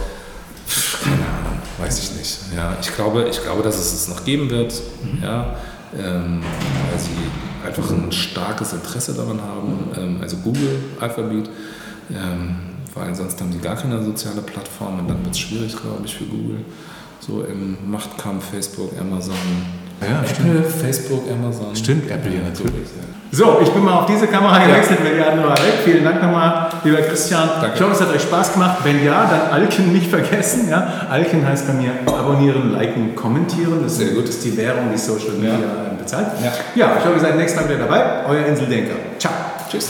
keine Ahnung, weiß ich nicht. Ja, ich glaube, ich glaube, dass es es noch geben wird. Ja, ähm, weil sie einfach ein starkes Interesse daran haben. Ähm, also Google, Alphabet. Ähm, weil sonst haben die gar keine soziale Plattform und dann wird es schwierig, glaube ich, für Google. So im Machtkampf Facebook, Amazon. Ja, Apple, Facebook, Amazon. Stimmt, Apple, ja, natürlich. So, ich bin mal auf diese Kamera gewechselt, wenn die andere weg. Vielen Dank nochmal, lieber Christian. Danke. Ich hoffe, es hat euch Spaß gemacht. Wenn ja, dann Alken nicht vergessen. Ja? Alken heißt bei mir abonnieren, liken, kommentieren. Das Sehr gut. ist die Währung, die Social Media Ja. bezahlt. Ja. ja, ich hoffe, ihr seid nächstes Mal wieder dabei. Euer Inseldenker. Ciao. Tschüss.